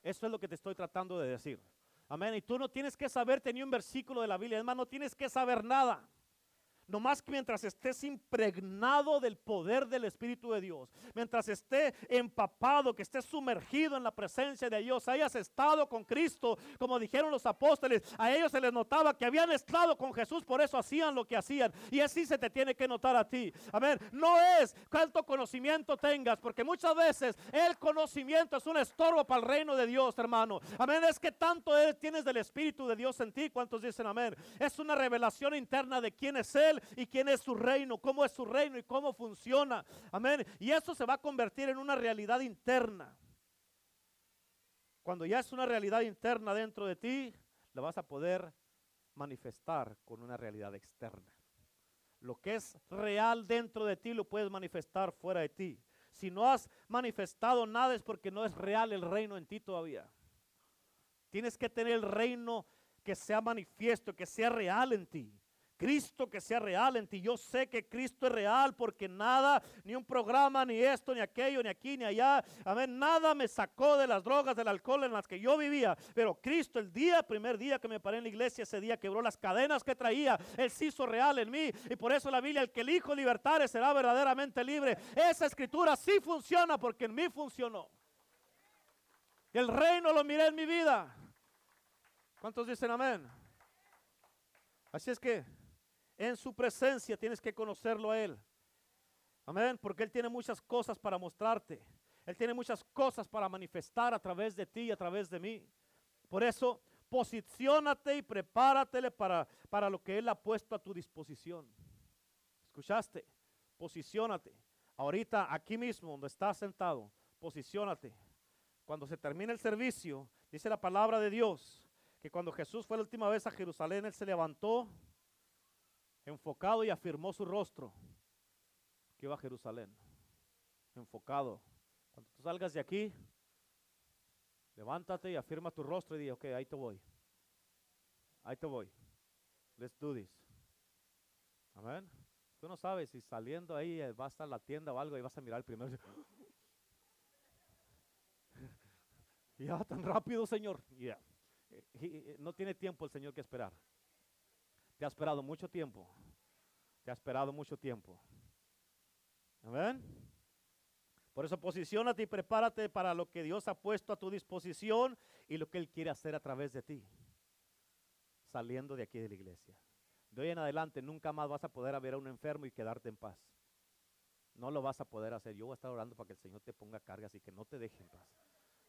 Eso es lo que te estoy tratando de decir. Amén. Y tú no tienes que saberte ni un versículo de la Biblia. Además, no tienes que saber nada. Nomás que mientras estés impregnado del poder del Espíritu de Dios, mientras esté empapado, que estés sumergido en la presencia de Dios, hayas estado con Cristo, como dijeron los apóstoles, a ellos se les notaba que habían estado con Jesús, por eso hacían lo que hacían. Y así se te tiene que notar a ti. Amén. No es cuánto conocimiento tengas, porque muchas veces el conocimiento es un estorbo para el reino de Dios, hermano. Amén. Es que tanto tienes del Espíritu de Dios en ti. ¿Cuántos dicen amén? Es una revelación interna de quién es Él y quién es su reino, cómo es su reino y cómo funciona. Amén. Y eso se va a convertir en una realidad interna. Cuando ya es una realidad interna dentro de ti, la vas a poder manifestar con una realidad externa. Lo que es real dentro de ti lo puedes manifestar fuera de ti. Si no has manifestado nada es porque no es real el reino en ti todavía. Tienes que tener el reino que sea manifiesto, que sea real en ti. Cristo que sea real en ti. Yo sé que Cristo es real porque nada, ni un programa, ni esto, ni aquello, ni aquí, ni allá. Amén. Nada me sacó de las drogas, del alcohol en las que yo vivía. Pero Cristo, el día, primer día que me paré en la iglesia, ese día quebró las cadenas que traía. Él se hizo real en mí. Y por eso la Biblia, el que el Hijo libertare será verdaderamente libre. Esa escritura sí funciona porque en mí funcionó. El reino lo miré en mi vida. ¿Cuántos dicen amén? Así es que en su presencia tienes que conocerlo a Él. Amén, porque Él tiene muchas cosas para mostrarte. Él tiene muchas cosas para manifestar a través de ti y a través de mí. Por eso, Posiciónate y prepáratele para, para lo que Él ha puesto a tu disposición. ¿Escuchaste? Posiciónate. Ahorita, aquí mismo, donde estás sentado, posiciónate. Cuando se termine el servicio, dice la palabra de Dios, que cuando Jesús fue la última vez a Jerusalén, Él se levantó enfocado y afirmó su rostro que iba a Jerusalén. Enfocado. Cuando tú salgas de aquí, levántate y afirma tu rostro y di, ok, ahí te voy. Ahí te voy. Let's do this. Amén. Tú no sabes si saliendo ahí eh, va a estar la tienda o algo y vas a mirar primero. ya, tan rápido, Señor. Ya. Eh, eh, no tiene tiempo el Señor que esperar. Te ha esperado mucho tiempo. Te ha esperado mucho tiempo. Amén. Por eso posicionate y prepárate para lo que Dios ha puesto a tu disposición y lo que Él quiere hacer a través de ti. Saliendo de aquí de la iglesia. De hoy en adelante nunca más vas a poder ver a un enfermo y quedarte en paz. No lo vas a poder hacer. Yo voy a estar orando para que el Señor te ponga cargas y que no te deje en paz.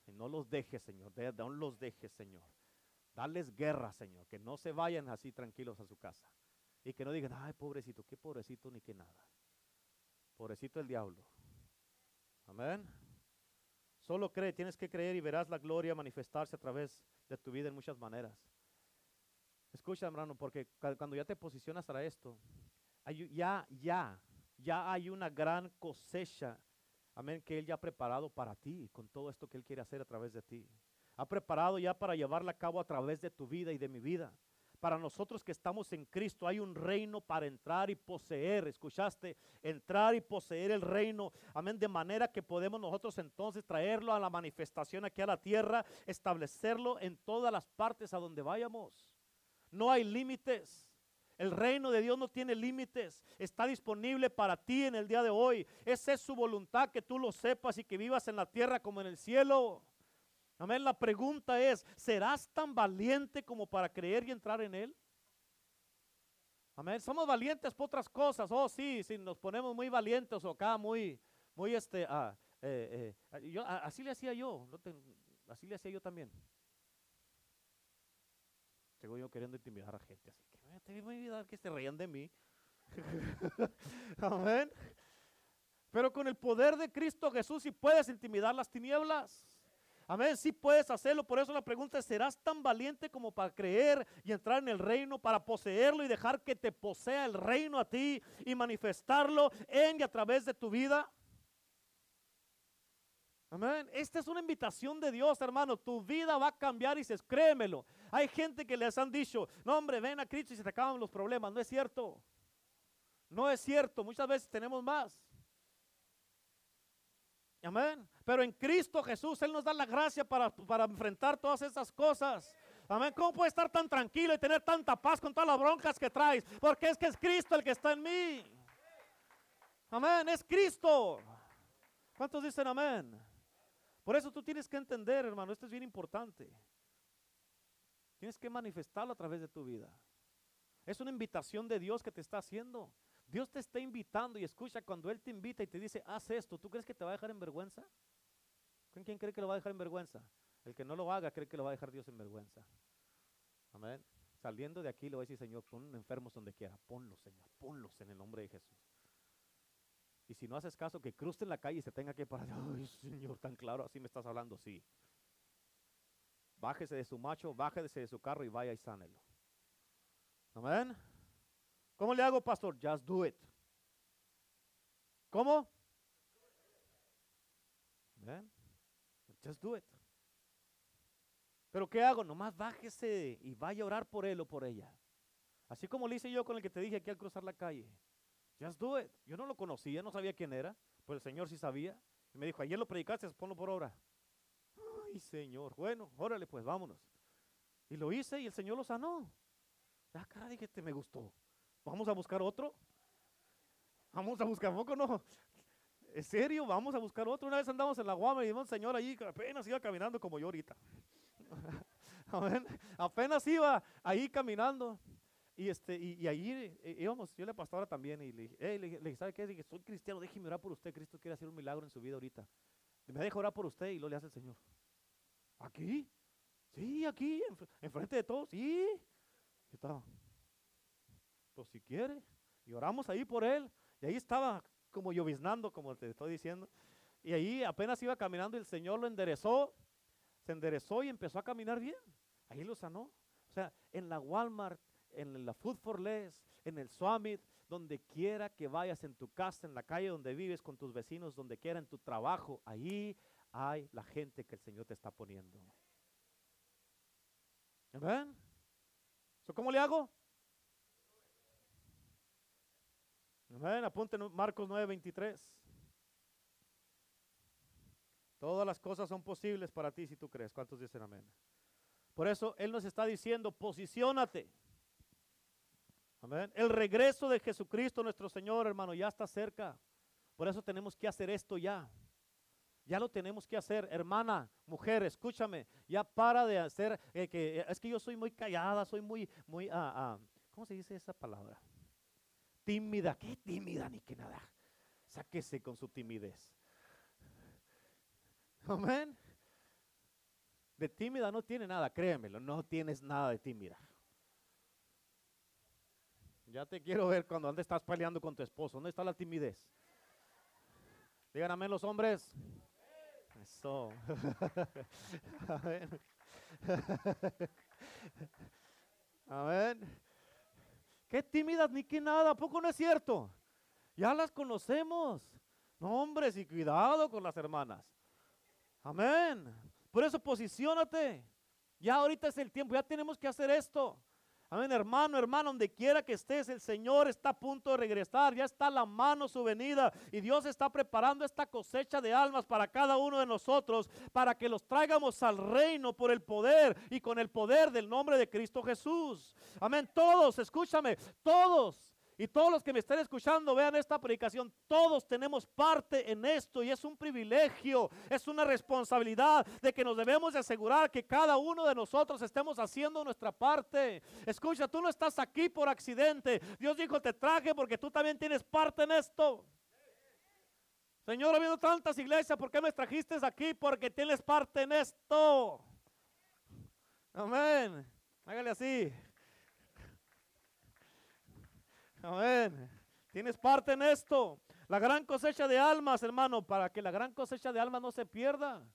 Y no los dejes, Señor. No los dejes, Señor. Dales guerra, Señor, que no se vayan así tranquilos a su casa. Y que no digan, ay, pobrecito, qué pobrecito ni qué nada. Pobrecito el diablo. Amén. Solo cree, tienes que creer y verás la gloria manifestarse a través de tu vida en muchas maneras. Escucha, hermano, porque cuando ya te posicionas para esto, ya, ya, ya hay una gran cosecha, amén, que Él ya ha preparado para ti, con todo esto que Él quiere hacer a través de ti ha preparado ya para llevarla a cabo a través de tu vida y de mi vida. Para nosotros que estamos en Cristo hay un reino para entrar y poseer. ¿Escuchaste? Entrar y poseer el reino. Amén. De manera que podemos nosotros entonces traerlo a la manifestación aquí a la tierra, establecerlo en todas las partes a donde vayamos. No hay límites. El reino de Dios no tiene límites. Está disponible para ti en el día de hoy. Esa es su voluntad, que tú lo sepas y que vivas en la tierra como en el cielo. Amén. La pregunta es, ¿serás tan valiente como para creer y entrar en Él? Amén. Somos valientes por otras cosas. Oh, sí, sí, nos ponemos muy valientes o acá muy, muy este, ah, eh, eh, así le hacía yo, así le hacía yo también. Sigo yo queriendo intimidar a gente, así que te voy a olvidar que se reían de mí. Amén. Pero con el poder de Cristo Jesús, si puedes intimidar las tinieblas. Amén, sí puedes hacerlo. Por eso la pregunta es, ¿serás tan valiente como para creer y entrar en el reino, para poseerlo y dejar que te posea el reino a ti y manifestarlo en y a través de tu vida? Amén. Esta es una invitación de Dios, hermano. Tu vida va a cambiar y se créemelo. Hay gente que les han dicho, no hombre, ven a Cristo y se te acaban los problemas. No es cierto. No es cierto. Muchas veces tenemos más. Amén. Pero en Cristo Jesús, Él nos da la gracia para, enfrentar todas esas cosas. Amén. ¿Cómo puede estar tan tranquilo y tener tanta paz con todas las broncas que traes? Porque es que es Cristo el que está en mí. Amén. Es Cristo. ¿Cuántos dicen amén? Por eso tú tienes que entender, hermano, esto es bien importante. Tienes que manifestarlo a través de tu vida. Es una invitación de Dios que te está haciendo. Dios te está invitando y escucha cuando Él te invita y te dice, haz esto, ¿tú crees que te va a dejar en vergüenza? ¿Quién cree que lo va a dejar en vergüenza? El que no lo haga cree que lo va a dejar Dios en vergüenza. Amén. Saliendo de aquí le voy a decir, Señor, pon enfermos donde quiera. Ponlos, Señor. Ponlos en el nombre de Jesús. Y si no haces caso, que cruce en la calle y se tenga que parar. Ay, Señor, tan claro, así me estás hablando. Sí. Bájese de su macho, bájese de su carro y vaya y sánelo. Amén. ¿Cómo le hago, pastor? Just do it. ¿Cómo? Just do it. Pero ¿qué hago? Nomás bájese y vaya a orar por él o por ella. Así como le hice yo con el que te dije aquí al cruzar la calle. Just do it. Yo no lo conocía, no sabía quién era, pero el Señor sí sabía. Y me dijo, ayer lo predicaste, ponlo por obra. Ay, Señor. Bueno, órale, pues vámonos. Y lo hice y el Señor lo sanó. Ah, cara, dije, te me gustó. ¿Vamos a buscar otro? Vamos a buscar, poco no? ¿En serio? Vamos a buscar otro. Una vez andamos en la Guama y un señor allí que apenas iba caminando como yo ahorita. Apenas iba ahí caminando. Y, este, y, ahí eh, íbamos, yo le pastora también y le dije, le, le, ¿sabe qué? Dije, soy cristiano, déjeme orar por usted. Cristo quiere hacer un milagro en su vida ahorita. me deja orar por usted y lo le hace el Señor. ¿Aquí? Sí, aquí, enfrente de todos, sí. Yo estaba, pues si quiere. Y oramos ahí por él. Y ahí estaba como lloviznando, como te estoy diciendo. Y ahí apenas iba caminando y el Señor lo enderezó. Se enderezó y empezó a caminar bien. Ahí lo sanó. O sea, en la Walmart, en la Food for Less, en el Summit, donde quiera que vayas, en tu casa, en la calle donde vives, con tus vecinos, donde quiera, en tu trabajo, ahí hay la gente que el Señor te está poniendo. ¿Ven? ¿Cómo le hago? Amén. Apunten Marcos 9:23. Todas las cosas son posibles para ti si tú crees. ¿Cuántos dicen amén? Por eso Él nos está diciendo, posiciónate. Amén. El regreso de Jesucristo nuestro Señor, hermano, ya está cerca. Por eso tenemos que hacer esto ya. Ya lo tenemos que hacer, hermana, mujer, escúchame. Ya para de hacer eh, que es que yo soy muy callada, soy muy, muy, ah, ah, ¿cómo se dice esa palabra? Tímida, qué tímida ni que nada. Sáquese con su timidez. Amén. De tímida no tiene nada, créemelo, no tienes nada de tímida. Ya te quiero ver cuando antes estás peleando con tu esposo. ¿Dónde está la timidez? Digan amén los hombres. Amén. Amén. Qué tímidas ni qué nada, ¿a poco no es cierto? Ya las conocemos. No, hombres, y cuidado con las hermanas. Amén. Por eso posiciónate. Ya ahorita es el tiempo, ya tenemos que hacer esto. Amén, hermano, hermano, donde quiera que estés, el Señor está a punto de regresar, ya está la mano su venida y Dios está preparando esta cosecha de almas para cada uno de nosotros, para que los traigamos al reino por el poder y con el poder del nombre de Cristo Jesús. Amén, todos, escúchame, todos y todos los que me estén escuchando, vean esta predicación, todos tenemos parte en esto y es un privilegio, es una responsabilidad de que nos debemos de asegurar que cada uno de nosotros estemos haciendo nuestra parte. Escucha, tú no estás aquí por accidente. Dios dijo, te traje porque tú también tienes parte en esto. Señor, habiendo tantas iglesias, ¿por qué me trajiste aquí? Porque tienes parte en esto. Amén. Hágale así. Amén. Tienes parte en esto. La gran cosecha de almas, hermano, para que la gran cosecha de almas no se pierda.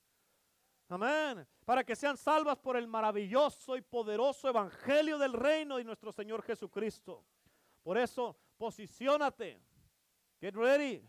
Amén. Para que sean salvas por el maravilloso y poderoso evangelio del reino de nuestro Señor Jesucristo. Por eso, posiciónate. Get ready.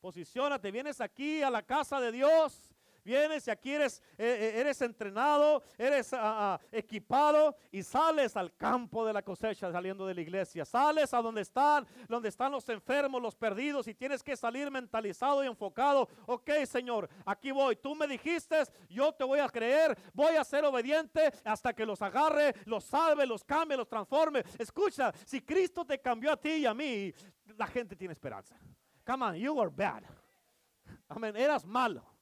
Posiciónate. Vienes aquí a la casa de Dios vienes y aquí eres, eh, eh, eres entrenado, eres ah, ah, equipado y sales al campo de la cosecha saliendo de la iglesia. Sales a donde están, donde están los enfermos, los perdidos y tienes que salir mentalizado y enfocado. Ok, Señor, aquí voy. Tú me dijiste, yo te voy a creer, voy a ser obediente hasta que los agarre, los salve, los cambie, los transforme. Escucha, si Cristo te cambió a ti y a mí, la gente tiene esperanza. Come on, you were bad. Amén, eras malo.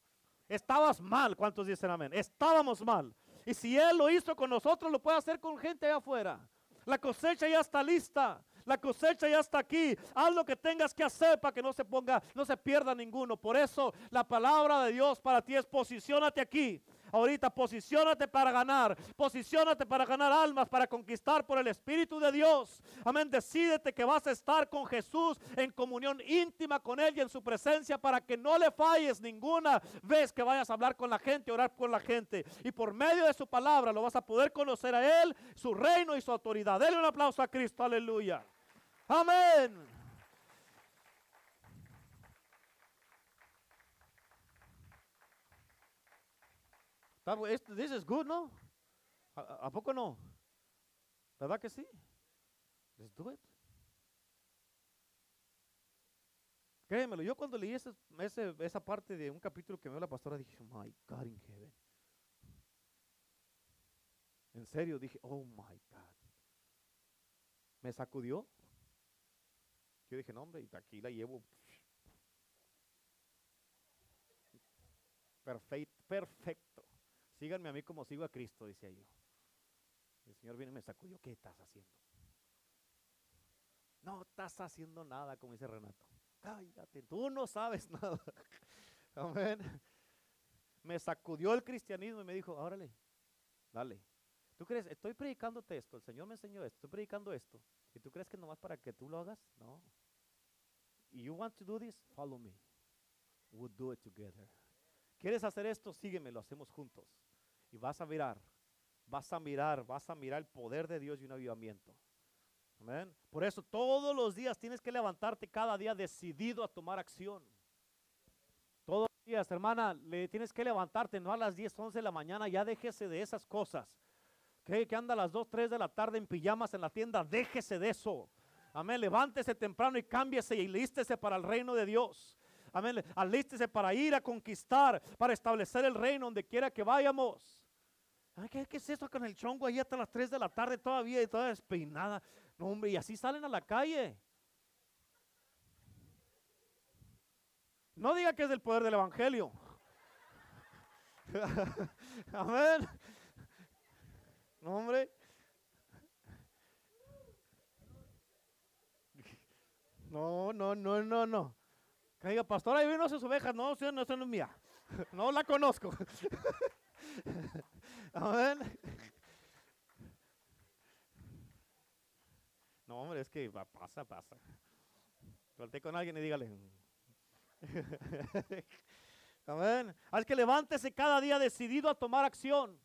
Estabas mal, ¿cuántos dicen amén? Estábamos mal. Y si Él lo hizo con nosotros, lo puede hacer con gente allá afuera. La cosecha ya está lista. La cosecha ya está aquí. Haz lo que tengas que hacer para que no se ponga, no se pierda ninguno. Por eso la palabra de Dios para ti es posiciónate aquí. Ahorita posiciónate para ganar, posiciónate para ganar almas, para conquistar por el Espíritu de Dios. Amén, decídete que vas a estar con Jesús en comunión íntima con Él y en su presencia para que no le falles ninguna vez que vayas a hablar con la gente, orar con la gente. Y por medio de su palabra lo vas a poder conocer a Él, su reino y su autoridad. Dele un aplauso a Cristo, aleluya. Amén. This is good, ¿no? ¿A, poco no? ¿Verdad que sí? Let's do it. Créemelo, yo cuando leí ese, esa parte de un capítulo que me dio la pastora dije, my God in heaven. En serio, dije, oh my God. Me sacudió. Yo dije, no, hombre, y aquí la llevo. Perfecto, perfecto. Síganme a mí como sigo a Cristo, decía yo. El Señor viene y me sacudió, ¿qué estás haciendo? No estás haciendo nada, como dice Renato. Cállate, tú no sabes nada. Amén. Me sacudió el cristianismo y me dijo, órale, Dale. ¿Tú crees? Estoy predicándote esto. El Señor me enseñó esto. Estoy predicando esto. ¿Y tú crees que nomás para que tú lo hagas? No. You want to do this? Follow me. We'll do it together. ¿Quieres hacer esto? Sígueme, lo hacemos juntos. Y vas a mirar, vas a mirar, vas a mirar el poder de Dios y un avivamiento. Amén. Por eso todos los días tienes que levantarte cada día decidido a tomar acción. Todos los días, hermana, le tienes que levantarte, no a las 10, 11 de la mañana, ya déjese de esas cosas. Que, que anda a las 2, 3 de la tarde en pijamas en la tienda, déjese de eso. Amén, levántese temprano y cámbiese y lístese para el reino de Dios. Amén, alístese para ir a conquistar, para establecer el reino donde quiera que vayamos. ¿Qué, ¿Qué, es eso con el chongo ahí hasta las 3 de la tarde todavía y toda despeinada? No, hombre, y así salen a la calle. No diga que es del poder del Evangelio. Amén. No, hombre. No, no, no, no, no. Que diga, pastor, ahí vino sus ovejas. No, no, no es mía. No la conozco. Amén. No, hombre, es que pasa, pasa. Falté con alguien y dígale. Amén. Al que levántese cada día decidido a tomar acción.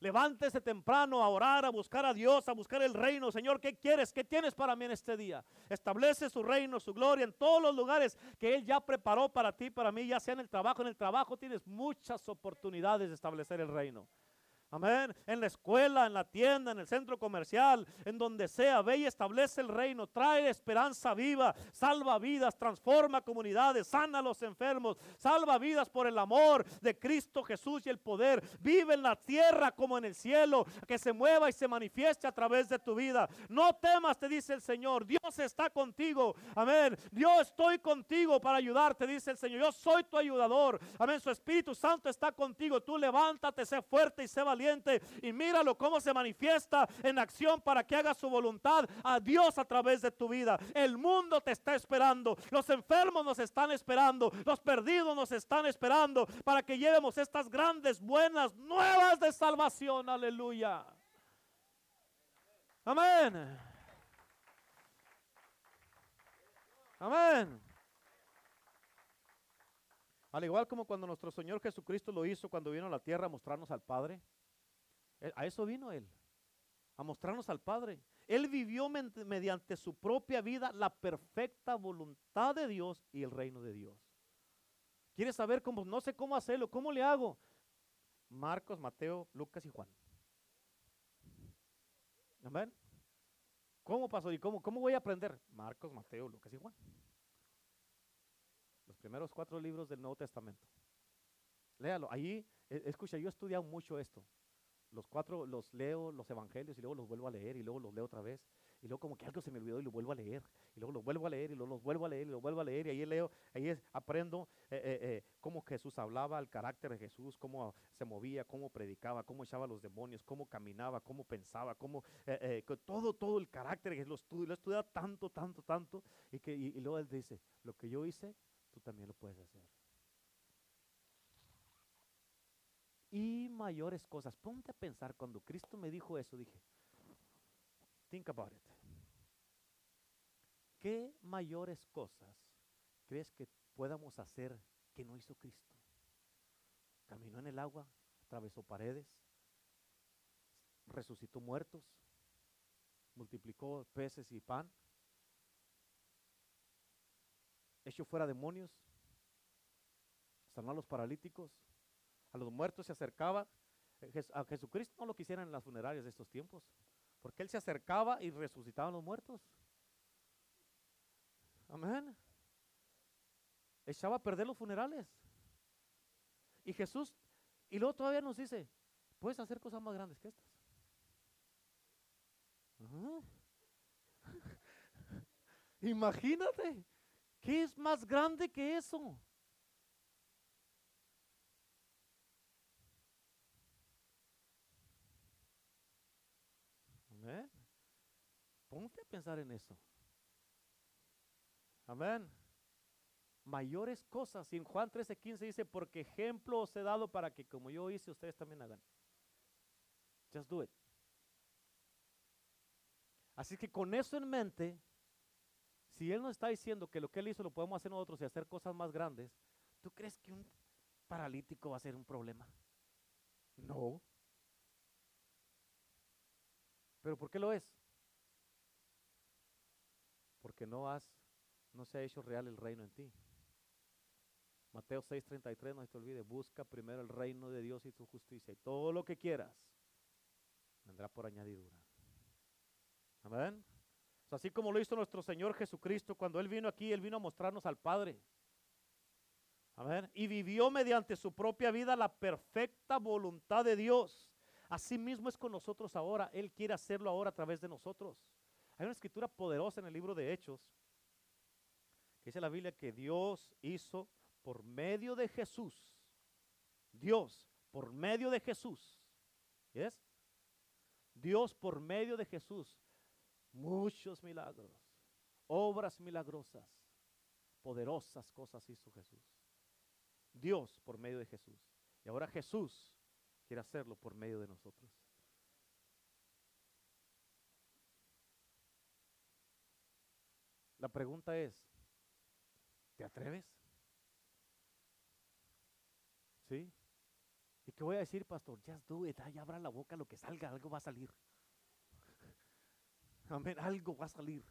Levántese temprano a orar, a buscar a Dios, a buscar el reino. Señor, ¿qué quieres? ¿Qué tienes para mí en este día? Establece su reino, su gloria en todos los lugares que Él ya preparó para ti, para mí, ya sea en el trabajo. En el trabajo tienes muchas oportunidades de establecer el reino. Amén. En la escuela, en la tienda, en el centro comercial, en donde sea, ve y establece el reino, trae esperanza viva, salva vidas, transforma comunidades, sana a los enfermos, salva vidas por el amor de Cristo Jesús y el poder. Vive en la tierra como en el cielo, que se mueva y se manifieste a través de tu vida. No temas, te dice el Señor. Dios está contigo. Amén. Dios estoy contigo para ayudarte, dice el Señor. Yo soy tu ayudador. Amén. Su Espíritu Santo está contigo. Tú levántate, sé fuerte y sé valiente y míralo cómo se manifiesta en acción para que haga su voluntad a Dios a través de tu vida. El mundo te está esperando, los enfermos nos están esperando, los perdidos nos están esperando para que llevemos estas grandes, buenas, nuevas de salvación. Aleluya. Amén. Amén. Al igual como cuando nuestro Señor Jesucristo lo hizo cuando vino a la tierra a mostrarnos al Padre. Eh, a eso vino Él, a mostrarnos al Padre. Él vivió mediante su propia vida la perfecta voluntad de Dios y el reino de Dios. ¿Quieres saber cómo? No sé cómo hacerlo. ¿Cómo le hago? Marcos, Mateo, Lucas y Juan. Amén. ¿Cómo pasó? ¿Y cómo, cómo voy a aprender? Marcos, Mateo, Lucas y Juan. Los primeros cuatro libros del Nuevo Testamento. Léalo. Ahí, e, escucha, yo he estudiado mucho esto los cuatro los leo, los evangelios, y luego los vuelvo a leer, y luego los leo otra vez, y luego como que algo se me olvidó y lo vuelvo a leer, y luego los vuelvo a leer, y luego los vuelvo a leer, y los vuelvo a leer, y ahí leo, ahí aprendo eh, eh, eh, cómo Jesús hablaba, el carácter de Jesús, cómo se movía, cómo predicaba, cómo echaba los demonios, cómo caminaba, cómo pensaba, cómo, todo, todo el carácter, que lo estudio, lo he estudiado tanto, tanto, tanto, y, que, y luego él dice, lo que yo hice, tú también lo puedes hacer. Y mayores cosas. Ponte a pensar, cuando Cristo me dijo eso, dije, think about it. ¿Qué mayores cosas crees que podamos hacer que no hizo Cristo? Caminó en el agua, atravesó paredes, resucitó muertos, multiplicó peces y pan, echó fuera demonios, sanó a los paralíticos, a los muertos se acercaba. Eh, a Jesucristo no lo quisieran en las funerarias de estos tiempos, porque Él se acercaba y resucitaba a los muertos. Amén. Echaba a perder los funerales. Y Jesús, y luego todavía nos dice, puedes hacer cosas más grandes que estas. Imagínate, ¿qué es más grande que eso? Ponte a pensar en eso. Amén. Mayores cosas. Y en Juan 13:15 dice, porque ejemplo os he dado para que como yo hice, ustedes también hagan. Just do it. Así que con eso en mente, si Él nos está diciendo que lo que Él hizo lo podemos hacer nosotros y hacer cosas más grandes, ¿tú crees que un paralítico va a ser un problema? No. ¿Pero por qué lo es? Porque no has, no se ha hecho real el reino en ti. Mateo 6:33, no se te olvide, busca primero el reino de Dios y su justicia y todo lo que quieras vendrá por añadidura. Amén. así como lo hizo nuestro Señor Jesucristo cuando Él vino aquí, Él vino a mostrarnos al Padre. Amén. Y vivió mediante su propia vida la perfecta voluntad de Dios. Así mismo es con nosotros ahora. Él quiere hacerlo ahora a través de nosotros. Hay una escritura poderosa en el libro de Hechos que dice la Biblia que Dios hizo por medio de Jesús. Dios por medio de Jesús. ¿Es? Dios por medio de Jesús muchos milagros, obras milagrosas, poderosas cosas hizo Jesús. Dios por medio de Jesús. Y ahora Jesús quiere hacerlo por medio de nosotros. La pregunta es, ¿te atreves? ¿Sí? ¿Y qué voy a decir, pastor? Just do it. Ay, abra la boca, lo que salga, algo va a salir. Amén, algo va a salir.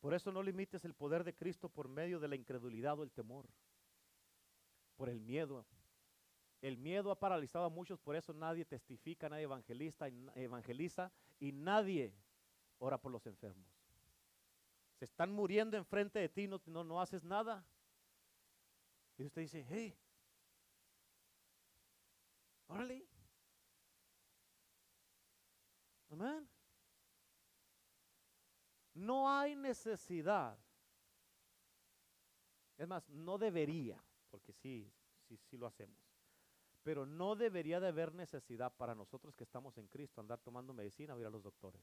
Por eso no limites el poder de Cristo por medio de la incredulidad o el temor, por el miedo. El miedo ha paralizado a muchos, por eso nadie testifica, nadie evangelista, evangeliza y nadie ora por los enfermos. Se están muriendo enfrente de ti, no, no, no haces nada. Y usted dice, hey, órale, Amén. No hay necesidad. Es más, no debería, porque sí, sí, sí lo hacemos. Pero no debería de haber necesidad para nosotros que estamos en Cristo andar tomando medicina o ir a los doctores.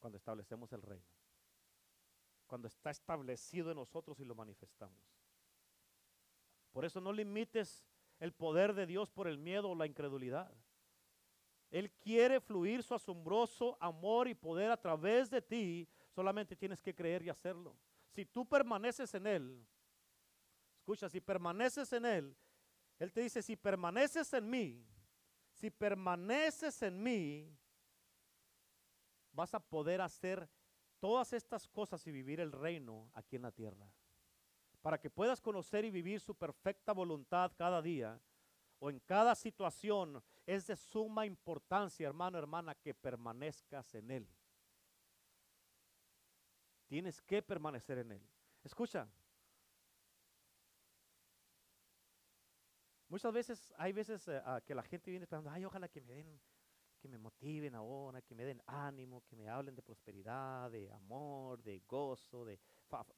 Cuando establecemos el reino. Cuando está establecido en nosotros y lo manifestamos. Por eso no limites el poder de Dios por el miedo o la incredulidad. Él quiere fluir su asombroso amor y poder a través de ti. Solamente tienes que creer y hacerlo. Si tú permaneces en Él, escucha, si permaneces en Él, Él te dice, si permaneces en mí, si permaneces en mí, vas a poder hacer todas estas cosas y vivir el reino aquí en la tierra. Para que puedas conocer y vivir su perfecta voluntad cada día o en cada situación es de suma importancia, hermano, hermana, que permanezcas en Él. Tienes que permanecer en Él. Escucha. Muchas veces, hay veces eh, que la gente viene pensando, ay, ojalá que me den, que me motiven ahora, que me den ánimo, que me hablen de prosperidad, de amor, de gozo, de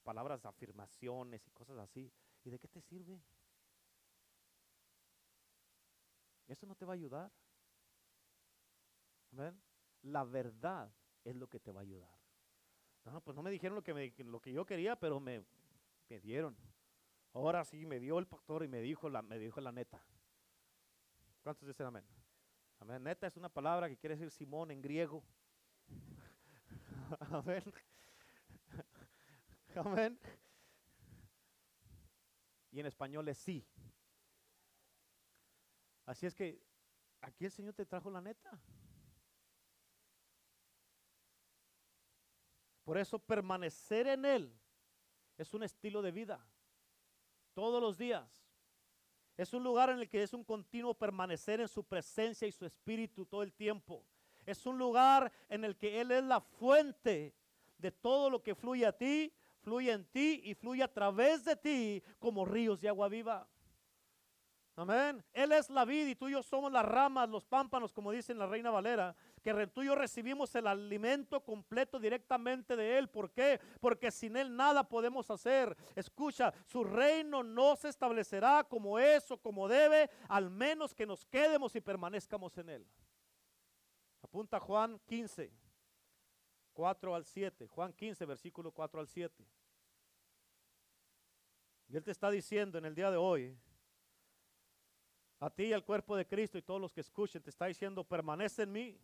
palabras afirmaciones y cosas así. ¿Y de qué te sirve? Eso no te va a ayudar. La verdad es lo que te va a ayudar. No, pues no me dijeron lo que, lo que yo quería, pero me, me, dieron. Ahora sí me dio el pastor y me dijo la, me dijo la neta. ¿Cuántos dicen amén? Neta es una palabra que quiere decir Simón en griego. amén. amén. Y en español es sí. Así es que aquí el Señor te trajo la neta. Por eso permanecer en Él es un estilo de vida. Todos los días. Es un lugar en el que es un continuo permanecer en su presencia y su espíritu todo el tiempo. Es un lugar en el que Él es la fuente de todo lo que fluye a ti, fluye en ti y fluye a través de ti como ríos de agua viva. Amén. Él es la vida y tú y yo somos las ramas, los pámpanos, como dice la Reina Valera, que tú y yo recibimos el alimento completo directamente de Él. ¿Por qué? Porque sin Él nada podemos hacer. Escucha, su reino no se establecerá como es o como debe, al menos que nos quedemos y permanezcamos en Él. Apunta Juan 15, 4 al 7. Juan 15, versículo 4 al 7. Y Él te está diciendo en el día de hoy, A ti y al cuerpo de Cristo y todos los que escuchen, te está diciendo, permanece en mí.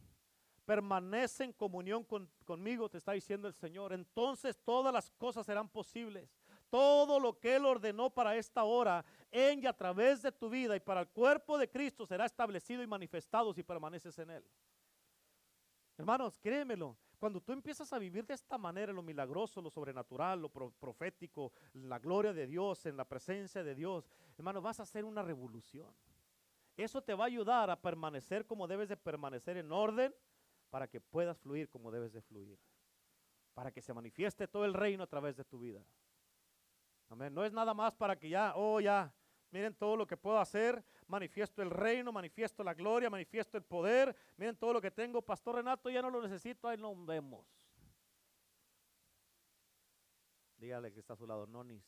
Permanece en comunión conmigo, te está diciendo el Señor. Entonces todas las cosas serán posibles. Todo lo que Él ordenó para esta hora, en y a través de tu vida y para el cuerpo de Cristo será establecido y manifestado si permaneces en Él. Hermanos, créemelo, cuando tú empiezas a vivir de esta manera, lo milagroso, lo sobrenatural, lo profético, la gloria de Dios, en la presencia de Dios, hermano, vas a hacer una revolución. Eso te va a ayudar a permanecer como debes de permanecer en orden para que puedas fluir como debes de fluir. Para que se manifieste todo el reino a través de tu vida. Amén. No es nada más para que ya, oh ya, Miren todo lo que puedo hacer. Manifiesto el reino, manifiesto la gloria, manifiesto el poder. Miren todo lo que tengo. Pastor Renato, ya no lo necesito. Ahí nos vemos. Dígale que está a su lado, nonis.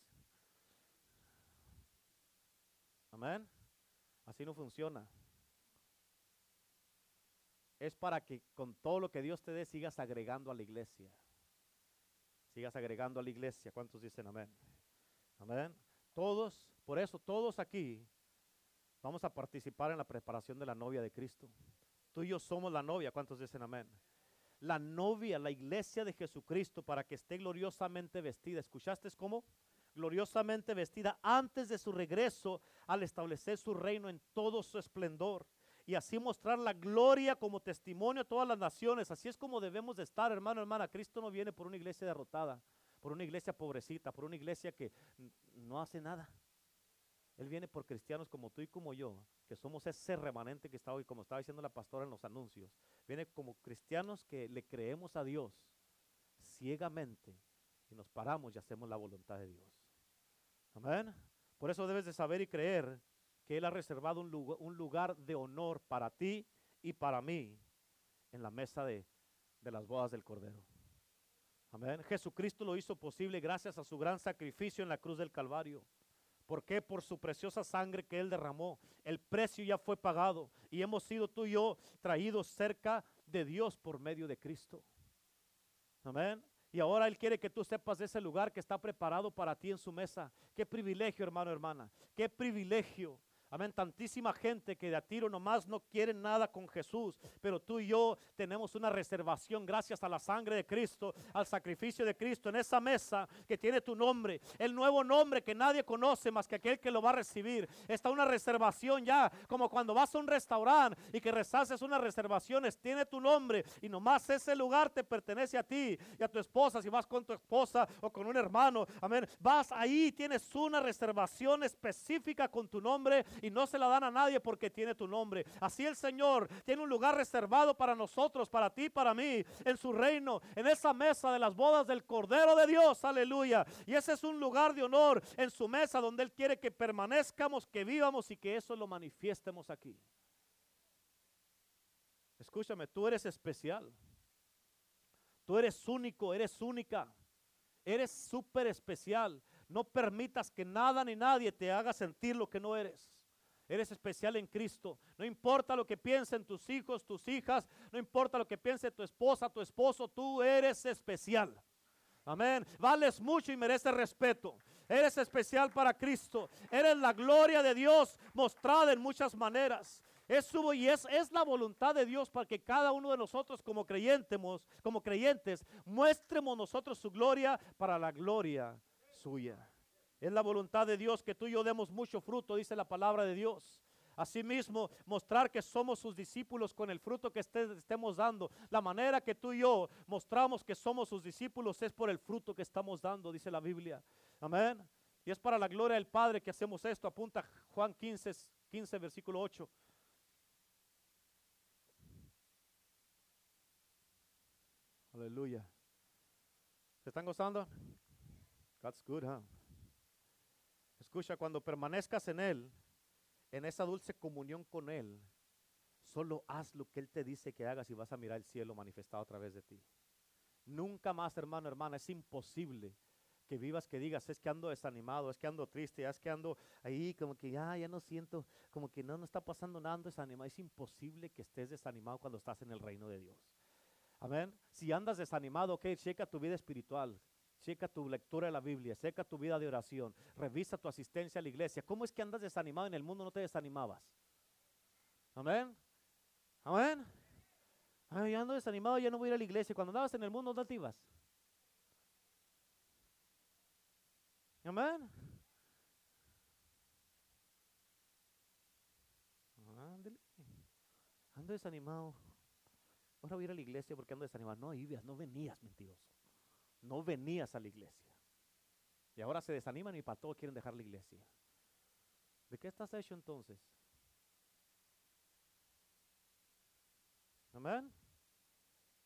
Amén. Así no funciona. Es para que con todo lo que Dios te dé sigas agregando a la iglesia. Sigas agregando a la iglesia. ¿Cuántos dicen amén? Amén. Todos por eso todos aquí vamos a participar en la preparación de la novia de Cristo. Tú y yo somos la novia. ¿Cuántos dicen amén? La novia, la iglesia de Jesucristo para que esté gloriosamente vestida. ¿Escuchaste cómo? Gloriosamente vestida antes de su regreso al establecer su reino en todo su esplendor y así mostrar la gloria como testimonio a todas las naciones. Así es como debemos de estar, hermano, hermana. Cristo no viene por una iglesia derrotada, por una iglesia pobrecita, por una iglesia que no hace nada. Él viene por cristianos como tú y como yo, que somos ese remanente que está hoy, como estaba diciendo la pastora en los anuncios. Viene como cristianos que le creemos a Dios ciegamente y nos paramos y hacemos la voluntad de Dios. Amén. Por eso debes de saber y creer que Él ha reservado un lugar, de honor para ti y para mí en la mesa de, de las bodas del Cordero. Amén. Jesucristo lo hizo posible gracias a su gran sacrificio en la cruz del Calvario. ¿Por qué? Por su preciosa sangre que Él derramó. El precio ya fue pagado y hemos sido tú y yo traídos cerca de Dios por medio de Cristo. Amén. Y ahora Él quiere que tú sepas de ese lugar que está preparado para ti en su mesa. Qué privilegio, hermano, hermana. Qué privilegio Amén. Tantísima gente que de a tiro nomás no quieren nada con Jesús. Pero tú y yo tenemos una reservación gracias a la sangre de Cristo, al sacrificio de Cristo en esa mesa que tiene tu nombre. El nuevo nombre que nadie conoce más que aquel que lo va a recibir. Está una reservación ya, como cuando vas a un restaurante y que resalces unas reservaciones. Tiene tu nombre y nomás ese lugar te pertenece a ti y a tu esposa. Si vas con tu esposa o con un hermano. Amén. Vas ahí, tienes una reservación específica con tu nombre y no se la dan a nadie porque tiene tu nombre. Así el Señor tiene un lugar reservado para nosotros, para ti, para mí, en su reino, en esa mesa de las bodas del Cordero de Dios. Aleluya. Y ese es un lugar de honor en su mesa donde Él quiere que permanezcamos, que vivamos y que eso lo manifiestemos aquí. Escúchame, tú eres especial. Tú eres único, eres única. Eres súper especial. No permitas que nada ni nadie te haga sentir lo que no eres. Eres especial en Cristo. No importa lo que piensen tus hijos, tus hijas, no importa lo que piense tu esposa, tu esposo, tú eres especial. Amén. Vales mucho y mereces respeto. Eres especial para Cristo. Eres la gloria de Dios mostrada en muchas maneras. Es y es, es la voluntad de Dios para que cada uno de nosotros como creyentes, como creyentes, muestremos nosotros su gloria para la gloria suya. Es la voluntad de Dios que tú y yo demos mucho fruto, dice la palabra de Dios. Asimismo, mostrar que somos sus discípulos con el fruto que estemos dando. La manera que tú y yo mostramos que somos sus discípulos es por el fruto que estamos dando, dice la Biblia. Amén. Y es para la gloria del Padre que hacemos esto. Apunta Juan 15, 15 versículo 8. Aleluya. ¿Se están gozando? That's good, huh? Escucha, cuando permanezcas en Él, en esa dulce comunión con Él, solo haz lo que Él te dice que hagas y vas a mirar el cielo manifestado a través de ti. Nunca más, hermano, hermana, es imposible que vivas, que digas, es que ando desanimado, es que ando triste, es que ando ahí, como que ya, ya no siento, como que no, no está pasando nada, ando desanimado. Es imposible que estés desanimado cuando estás en el reino de Dios. Amén. Si andas desanimado, ok, checa tu vida espiritual. Checa tu lectura de la Biblia, checa tu vida de oración, revisa tu asistencia a la iglesia. ¿Cómo es que andas desanimado en el mundo? No te desanimabas. Amén. Amén. Ando desanimado, ya no voy a ir a la iglesia. Cuando andabas en el mundo, ¿dónde te ibas? Amén. Ando desanimado. Ahora voy a ir a la iglesia porque ando desanimado. No ibas, no venías, mentiroso. No venías a la iglesia. Y ahora se desaniman y para todo quieren dejar la iglesia. ¿De qué estás hecho entonces? Amén.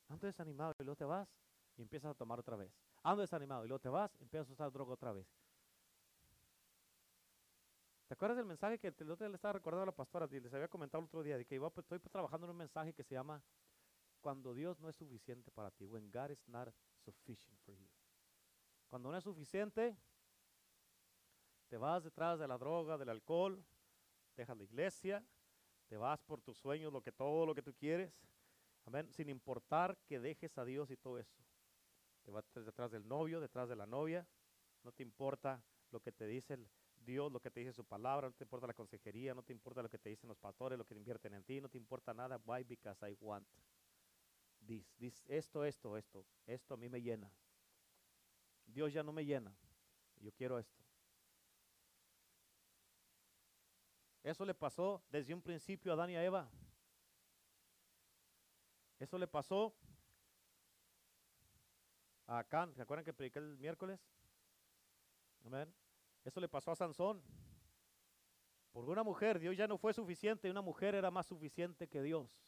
Ando desanimado y luego te vas y empiezas a tomar otra vez. Ando desanimado y luego te vas y empiezas a usar droga otra vez. ¿Te acuerdas del mensaje que el otro día le estaba recordando a la pastora? Les había comentado el otro día de que iba, estoy trabajando en un mensaje que se llama Cuando Dios no es suficiente para ti. When God is not sufficient for you. Cuando no es suficiente, te vas detrás de la droga, del alcohol, dejas la iglesia, te vas por tus sueños, lo que todo lo que tú quieres. Amén. Sin importar que dejes a Dios y todo eso. Te vas detrás del novio, detrás de la novia. No te importa lo que te dice Dios, lo que te dice su palabra, no te importa la consejería, no te importa lo que te dicen los pastores, lo que invierten en ti, no te importa nada. Why? Because I want this, this, esto, esto, esto. Esto a mí me llena. Dios ya no me llena. Yo quiero esto. Eso le pasó desde un principio a Adán y a Eva. Eso le pasó a Acán. ¿Se acuerdan que prediqué el miércoles? Amén. Eso le pasó a Sansón. Por una mujer, Dios ya no fue suficiente, una mujer era más suficiente que Dios.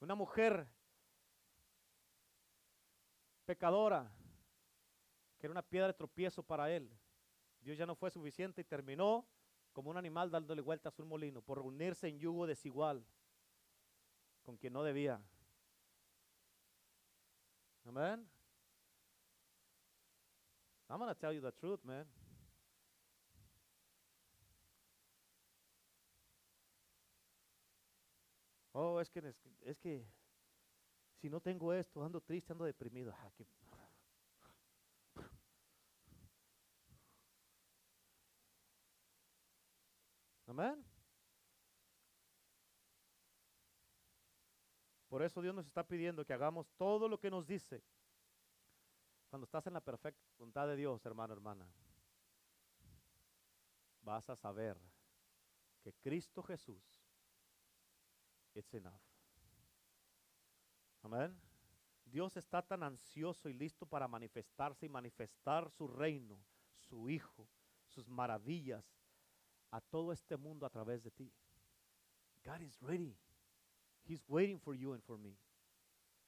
Una mujer pecadora, que era una piedra de tropiezo para él. Dios ya no fue suficiente y terminó como un animal dándole vueltas a un molino por reunirse en yugo desigual con quien no debía. Amén. I'm going to tell you the truth, man. Oh, es que, es que si no tengo esto, ando triste, ando deprimido. Ah, Amén. Por eso Dios nos está pidiendo que hagamos todo lo que nos dice. Cuando estás en la perfecta voluntad de Dios, hermano, hermana, vas a saber que Cristo Jesús it's enough. Amén. Dios está tan ansioso y listo para manifestarse y manifestar su reino, su Hijo, sus maravillas a todo este mundo a través de ti. God is ready. He's waiting for you and for me.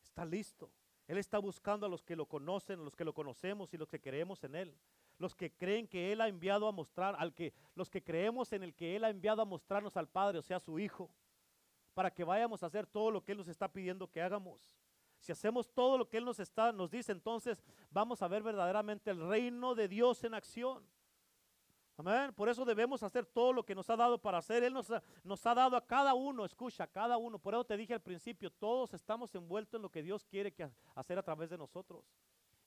Está listo. Él está buscando a los que lo conocen, los que lo conocemos y los que creemos en Él. Los que creen que Él ha enviado a mostrar, al que, los que creemos en el que Él ha enviado a mostrarnos al Padre, o sea, su Hijo, para que vayamos a hacer todo lo que Él nos está pidiendo que hagamos. Si hacemos todo lo que Él nos, está, nos dice, entonces vamos a ver verdaderamente el reino de Dios en acción. Amén. Por eso debemos hacer todo lo que nos ha dado para hacer. Él nos ha, nos ha dado a cada uno, escucha, a cada uno. Por eso te dije al principio, todos estamos envueltos en lo que Dios quiere hacer a través de nosotros.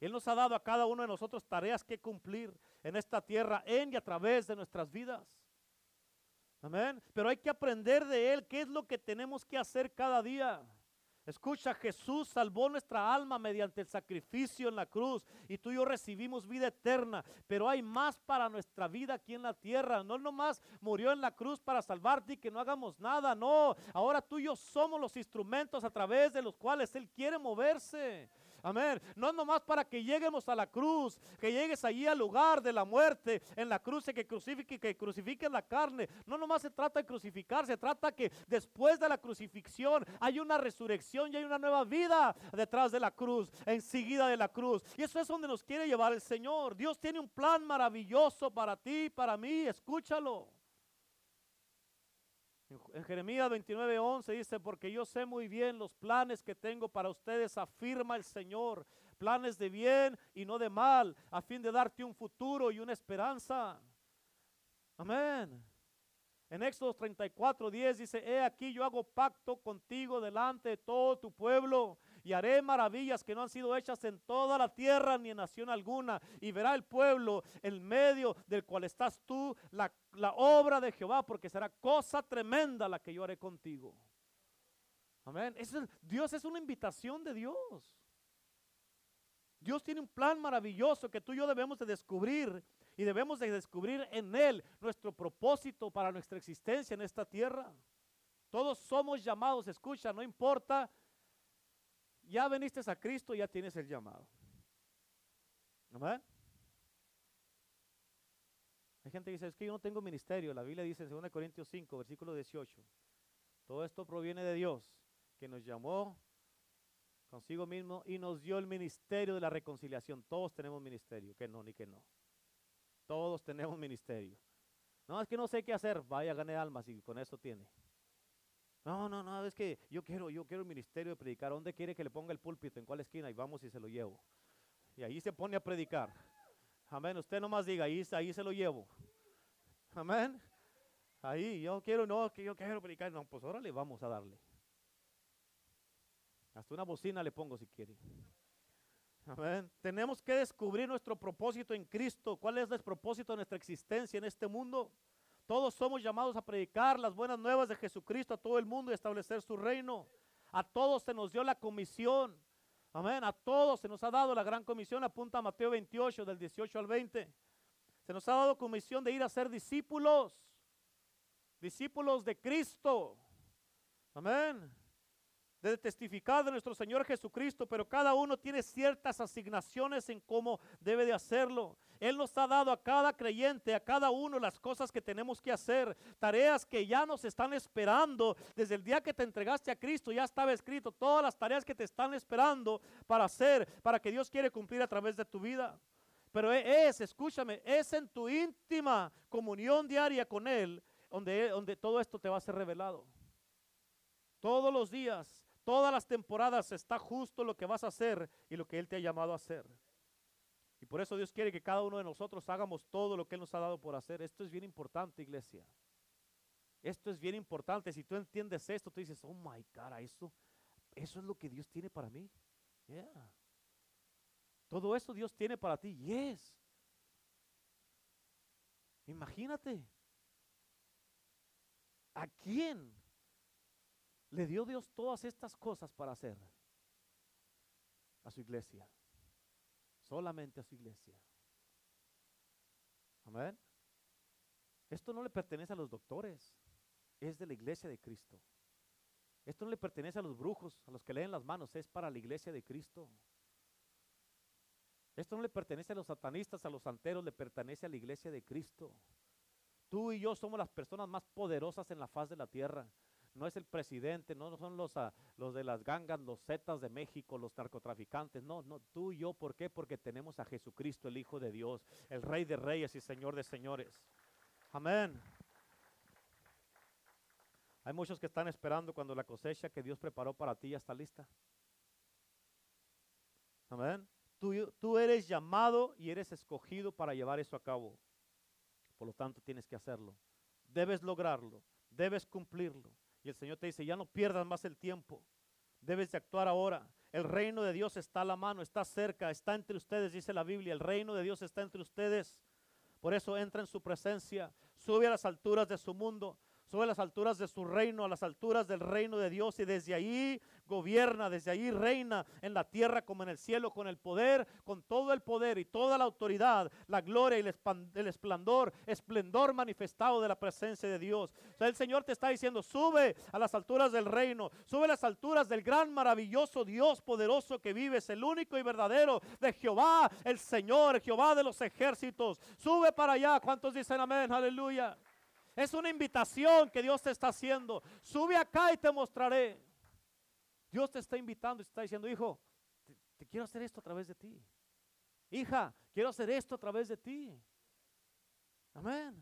Él nos ha dado a cada uno de nosotros tareas que cumplir en esta tierra, en y a través de nuestras vidas. Amén. Pero hay que aprender de Él qué es lo que tenemos que hacer cada día. Escucha, Jesús salvó nuestra alma mediante el sacrificio en la cruz y tú y yo recibimos vida eterna, pero hay más para nuestra vida aquí en la tierra. No nomás murió en la cruz para salvarte y que no hagamos nada, no. Ahora tú y yo somos los instrumentos a través de los cuales Él quiere moverse. Amén. No es nomás para que lleguemos a la cruz, que llegues allí al lugar de la muerte, en la cruz, que crucifique, que crucifique la carne. No nomás se trata de crucificar, se trata que después de la crucifixión hay una resurrección y hay una nueva vida detrás de la cruz, enseguida de la cruz. Y eso es donde nos quiere llevar el Señor. Dios tiene un plan maravilloso para ti, para mí. Escúchalo. En Jeremías 29, 11 dice, porque yo sé muy bien los planes que tengo para ustedes, afirma el Señor, planes de bien y no de mal, a fin de darte un futuro y una esperanza. Amén. En Éxodo 34, 10 dice, he aquí yo hago pacto contigo delante de todo tu pueblo y haré maravillas que no han sido hechas en toda la tierra ni en nación alguna. Y verá el pueblo en medio del cual estás tú la, obra de Jehová, porque será cosa tremenda la que yo haré contigo. Amén. Dios es una invitación de Dios. Dios tiene un plan maravilloso que tú y yo debemos de descubrir y debemos de descubrir en Él nuestro propósito para nuestra existencia en esta tierra. Todos somos llamados, escucha, no importa. Ya veniste a Cristo, ya tienes el llamado. Amén. Hay gente que dice, es que yo no tengo ministerio. La Biblia dice en 2 Corintios 5, versículo 18. Todo esto proviene de Dios, que nos llamó consigo mismo y nos dio el ministerio de la reconciliación. Todos tenemos ministerio, que no, ni que no. Todos tenemos ministerio. No, es que no sé qué hacer. Vaya, gane almas y con eso tiene. No, no, no, es que yo quiero, yo quiero el ministerio de predicar. ¿Dónde quiere que le ponga el púlpito? ¿En cuál esquina? Y vamos y se lo llevo. Y ahí se pone a predicar. Amén. Usted nomás diga, ahí, ahí se lo llevo. Amén. Ahí, yo quiero, no, que yo quiero predicar. No, pues órale, vamos a darle. Hasta una bocina le pongo si quiere. Amén. Tenemos que descubrir nuestro propósito en Cristo. ¿Cuál es el propósito de nuestra existencia en este mundo? Todos somos llamados a predicar las buenas nuevas de Jesucristo a todo el mundo y establecer su reino. A todos se nos dio la comisión. Amén. A todos se nos ha dado la gran comisión. Apunta a Mateo 28, del 18 al 20. Se nos ha dado comisión de ir a ser discípulos. Discípulos de Cristo. Amén de testificar de nuestro Señor Jesucristo, pero cada uno tiene ciertas asignaciones en cómo debe de hacerlo. Él nos ha dado a cada creyente, a cada uno las cosas que tenemos que hacer, tareas que ya nos están esperando. Desde el día que te entregaste a Cristo ya estaba escrito todas las tareas que te están esperando para hacer, para que Dios quiere cumplir a través de tu vida. Pero e, es, escúchame, es en tu íntima comunión diaria con Él donde, donde todo esto te va a ser revelado. Todos los días Todas las temporadas está justo lo que vas a hacer y lo que Él te ha llamado a hacer. Y por eso Dios quiere que cada uno de nosotros hagamos todo lo que Él nos ha dado por hacer. Esto es bien importante, iglesia. Esto es bien importante. Si tú entiendes esto, tú dices, oh my God, eso, eso es lo que Dios tiene para mí. Yeah. Todo eso Dios tiene para ti. Yes. Imagínate. ¿A quién le dio Dios todas estas cosas para hacer a su iglesia. Solamente a su iglesia. Amén. Esto no le pertenece a los doctores, es de la iglesia de Cristo. Esto no le pertenece a los brujos, a los que leen las manos, es para la iglesia de Cristo. Esto no le pertenece a los satanistas, a los santeros, le pertenece a la iglesia de Cristo. Tú y yo somos las personas más poderosas en la faz de la tierra no es el presidente, no son los, ah, los de las gangas, los zetas de México, los narcotraficantes, no, no, tú y yo, ¿por qué? Porque tenemos a Jesucristo, el Hijo de Dios, el Rey de Reyes y Señor de Señores. Amén. Hay muchos que están esperando cuando la cosecha que Dios preparó para ti ya está lista. Amén. Tú, tú eres llamado y eres escogido para llevar eso a cabo. Por lo tanto, tienes que hacerlo. Debes lograrlo. Debes cumplirlo. Y el Señor te dice, ya no pierdas más el tiempo. Debes de actuar ahora. El reino de Dios está a la mano, está cerca, está entre ustedes, dice la Biblia. El reino de Dios está entre ustedes. Por eso entra en su presencia, sube a las alturas de su mundo, sube a las alturas de su reino, a las alturas del reino de Dios y desde ahí gobierna, desde ahí reina en la tierra como en el cielo, con el poder, con todo el poder y toda la autoridad, la gloria y el esplendor, esplendor manifestado de la presencia de Dios. el Señor te está diciendo, sube a las alturas del reino, sube a las alturas del gran, maravilloso Dios poderoso que vives, el único y verdadero de Jehová, el Señor, Jehová de los ejércitos. Sube para allá. ¿Cuántos dicen amén? Aleluya. Es una invitación que Dios te está haciendo. Sube acá y te mostraré. Dios te está invitando y te está diciendo, hijo, te, quiero hacer esto a través de ti. Hija, quiero hacer esto a través de ti. Amén.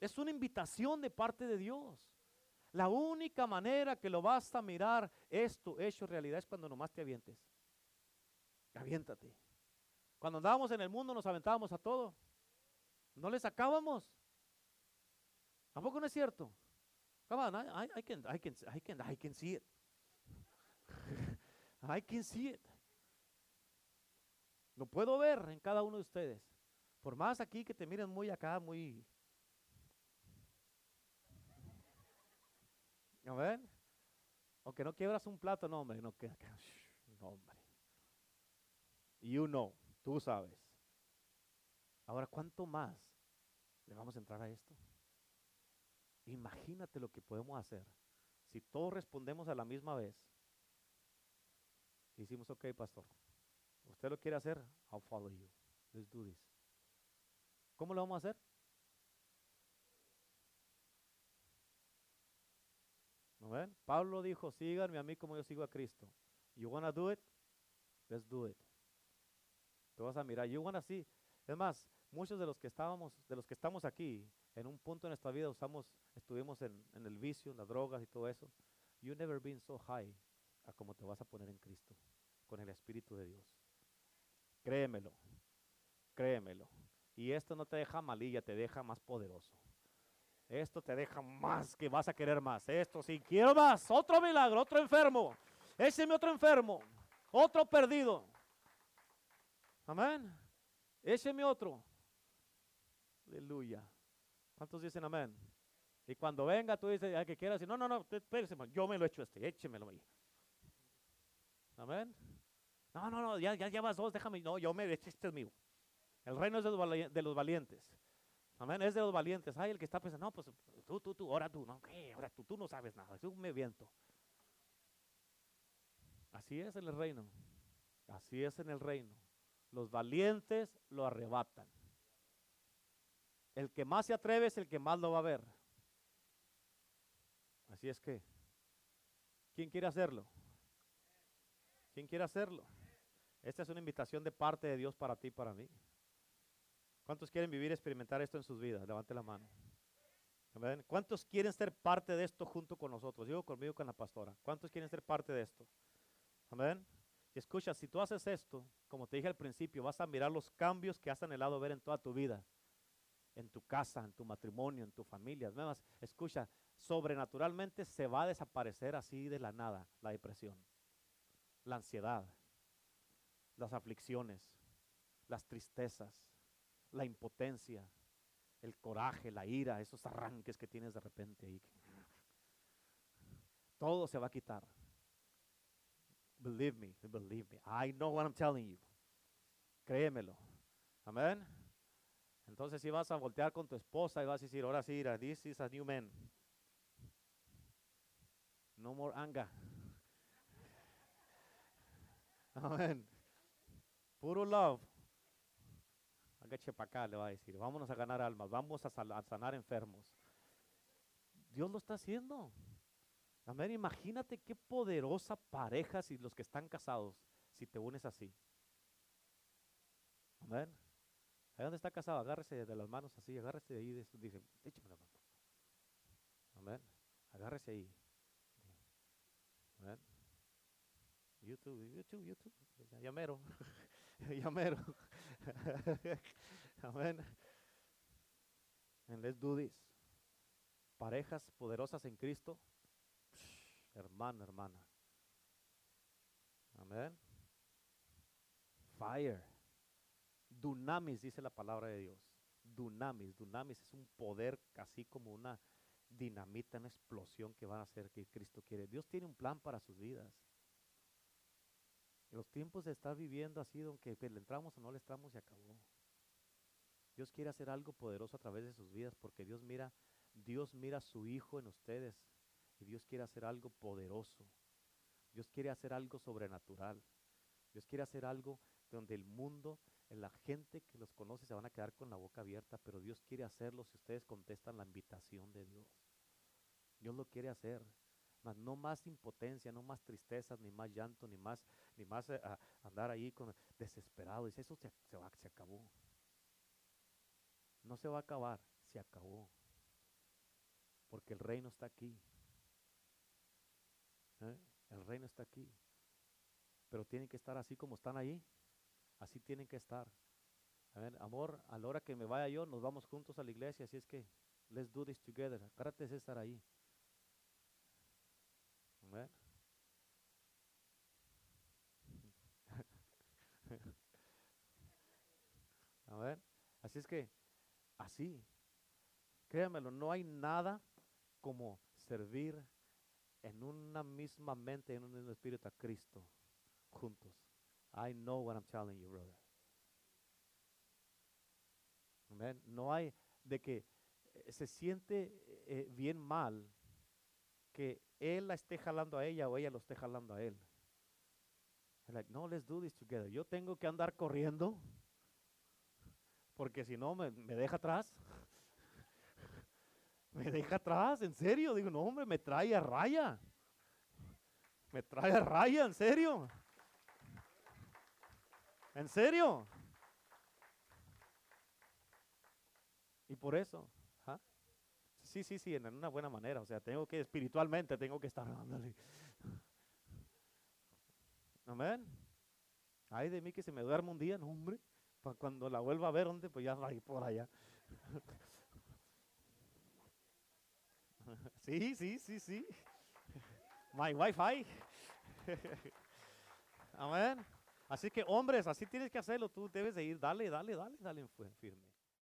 Es una invitación de parte de Dios. La única manera que lo vas a mirar esto hecho realidad es cuando nomás te avientes. Aviéntate. Cuando andábamos en el mundo nos aventábamos a todo. No le sacábamos. ¿Tampoco no es cierto? Come on, I, can see it. I can see it. Lo puedo ver en cada uno de ustedes. Por más aquí que te miren muy acá, muy... ¿A ver? Aunque no quiebras un plato, no, hombre, no, que, no, hombre. You know, tú sabes. Ahora, ¿cuánto más le vamos a entrar a esto? Imagínate lo que podemos hacer si todos respondemos a la misma vez. Y decimos, ok, pastor, usted lo quiere hacer, I'll follow you. Let's do this. ¿Cómo lo vamos a hacer? ¿No ven? Pablo dijo, síganme a mí como yo sigo a Cristo. You wanna do it? Let's do it. Te vas a mirar, you wanna see. Es más, muchos de los que estábamos, de los que estamos aquí, en un punto de nuestra vida usamos, estuvimos en, en el vicio, en las drogas y todo eso. You never been so high a como te vas a poner en Cristo, con el Espíritu de Dios. Créemelo, créemelo. Y esto no te deja malilla, te deja más poderoso. Esto te deja más que vas a querer más. Esto sí, quiero más. Otro milagro, otro enfermo. Ese es mi otro enfermo. Otro perdido. Amén. Ese es mi otro. Aleluya. ¿Cuántos dicen amén? Y cuando venga, tú dices, al que quiera no, no, no, espérese, yo me lo he hecho este, échemelo ahí. Amén. No, no, no, ya, ya llevas dos, déjame. No, yo me este es mío. El reino es de los, valientes. Amén, es de los valientes. Ay, el que está pensando, no, pues tú, tú, tú, ahora tú, no, ¿qué? Ahora tú, tú no sabes nada, tú me viento. Así es en el reino. Así es en el reino. Los valientes lo arrebatan. El que más se atreve es el que más lo va a ver. Así es que, ¿quién quiere hacerlo? ¿Quién quiere hacerlo? Esta es una invitación de parte de Dios para ti y para mí. ¿Cuántos quieren vivir y experimentar esto en sus vidas? Levante la mano. ¿Cuántos quieren ser parte de esto junto con nosotros? Digo conmigo con la pastora. ¿Cuántos quieren ser parte de esto? Amén. Escucha, si tú haces esto, como te dije al principio, vas a mirar los cambios que has anhelado ver en toda tu vida en tu casa, en tu matrimonio, en tu familia. Además, escucha, sobrenaturalmente se va a desaparecer así de la nada la depresión, la ansiedad, las aflicciones, las tristezas, la impotencia, el coraje, la ira, esos arranques que tienes de repente ahí. Todo se va a quitar. Believe me, believe me. I know what I'm telling you. Créemelo. Amén. Entonces si vas a voltear con tu esposa y vas a decir, ahora sí, this is a new man. No more anger. Amén. Puro love. Agache para acá, le va a decir. Vámonos a ganar almas, vamos a, sanar enfermos. Dios lo está haciendo. Amén. Imagínate qué poderosa pareja si los que están casados, si te unes así. Amén. Ahí donde está casado, agárrese de las manos así, agárrese de ahí, dice, échame la mano. Amén. Agárrese ahí. Amén. YouTube, YouTube, YouTube. Ya, mero. Amén. And let's do this. Parejas poderosas en Cristo. hermano, hermana. Amén. Fire. Dunamis, dice la palabra de Dios. Dunamis, dunamis es un poder casi como una dinamita, una explosión que van a hacer que Cristo quiere. Dios tiene un plan para sus vidas. Los tiempos de estar viviendo así, aunque le entramos o no le entramos, se acabó. Dios quiere hacer algo poderoso a través de sus vidas porque Dios mira, Dios mira a su Hijo en ustedes y Dios quiere hacer algo poderoso. Dios quiere hacer algo sobrenatural. Dios quiere hacer algo donde el mundo la gente que los conoce se van a quedar con la boca abierta, pero Dios quiere hacerlo si ustedes contestan la invitación de Dios. Dios lo quiere hacer. No más impotencia, no más tristezas, ni más llanto, ni más, ni más eh, andar ahí con desesperado. Dice, eso se, va, se acabó. No se va a acabar, se acabó. Porque el reino está aquí. ¿Eh? El reino está aquí. Pero tienen que estar así como están ahí. Así tienen que estar. Amor, a la hora que me vaya yo, nos vamos juntos a la iglesia, así es que, let's do this together. Agárrate de estar ahí. ¿Eh? A ver, así es que, así, créamelo, no hay nada como servir en una misma mente, en un mismo espíritu a Cristo, juntos. I know what I'm telling you, brother. Amen. No hay de que eh, se siente eh, bien mal que él la esté jalando a ella o ella lo esté jalando a él. Like, no, let's do this together. Yo tengo que andar corriendo porque si no me, deja atrás. me deja atrás, en serio. Digo, no, hombre, me trae a raya. Me trae a raya, en serio. En serio. Y por eso. Sí, sí, sí, en una buena manera. O sea, tengo que espiritualmente, tengo que estar dándole. Amén. Ay de mí que se me duerma un día, no, hombre. Para cuando la vuelva a ver, ¿dónde? Pues ya va por allá. Sí, sí, sí, sí. My Wi-Fi. Amén. Así que hombres, así tienes que hacerlo. Tú debes de ir, dale, dale, dale, dale firme.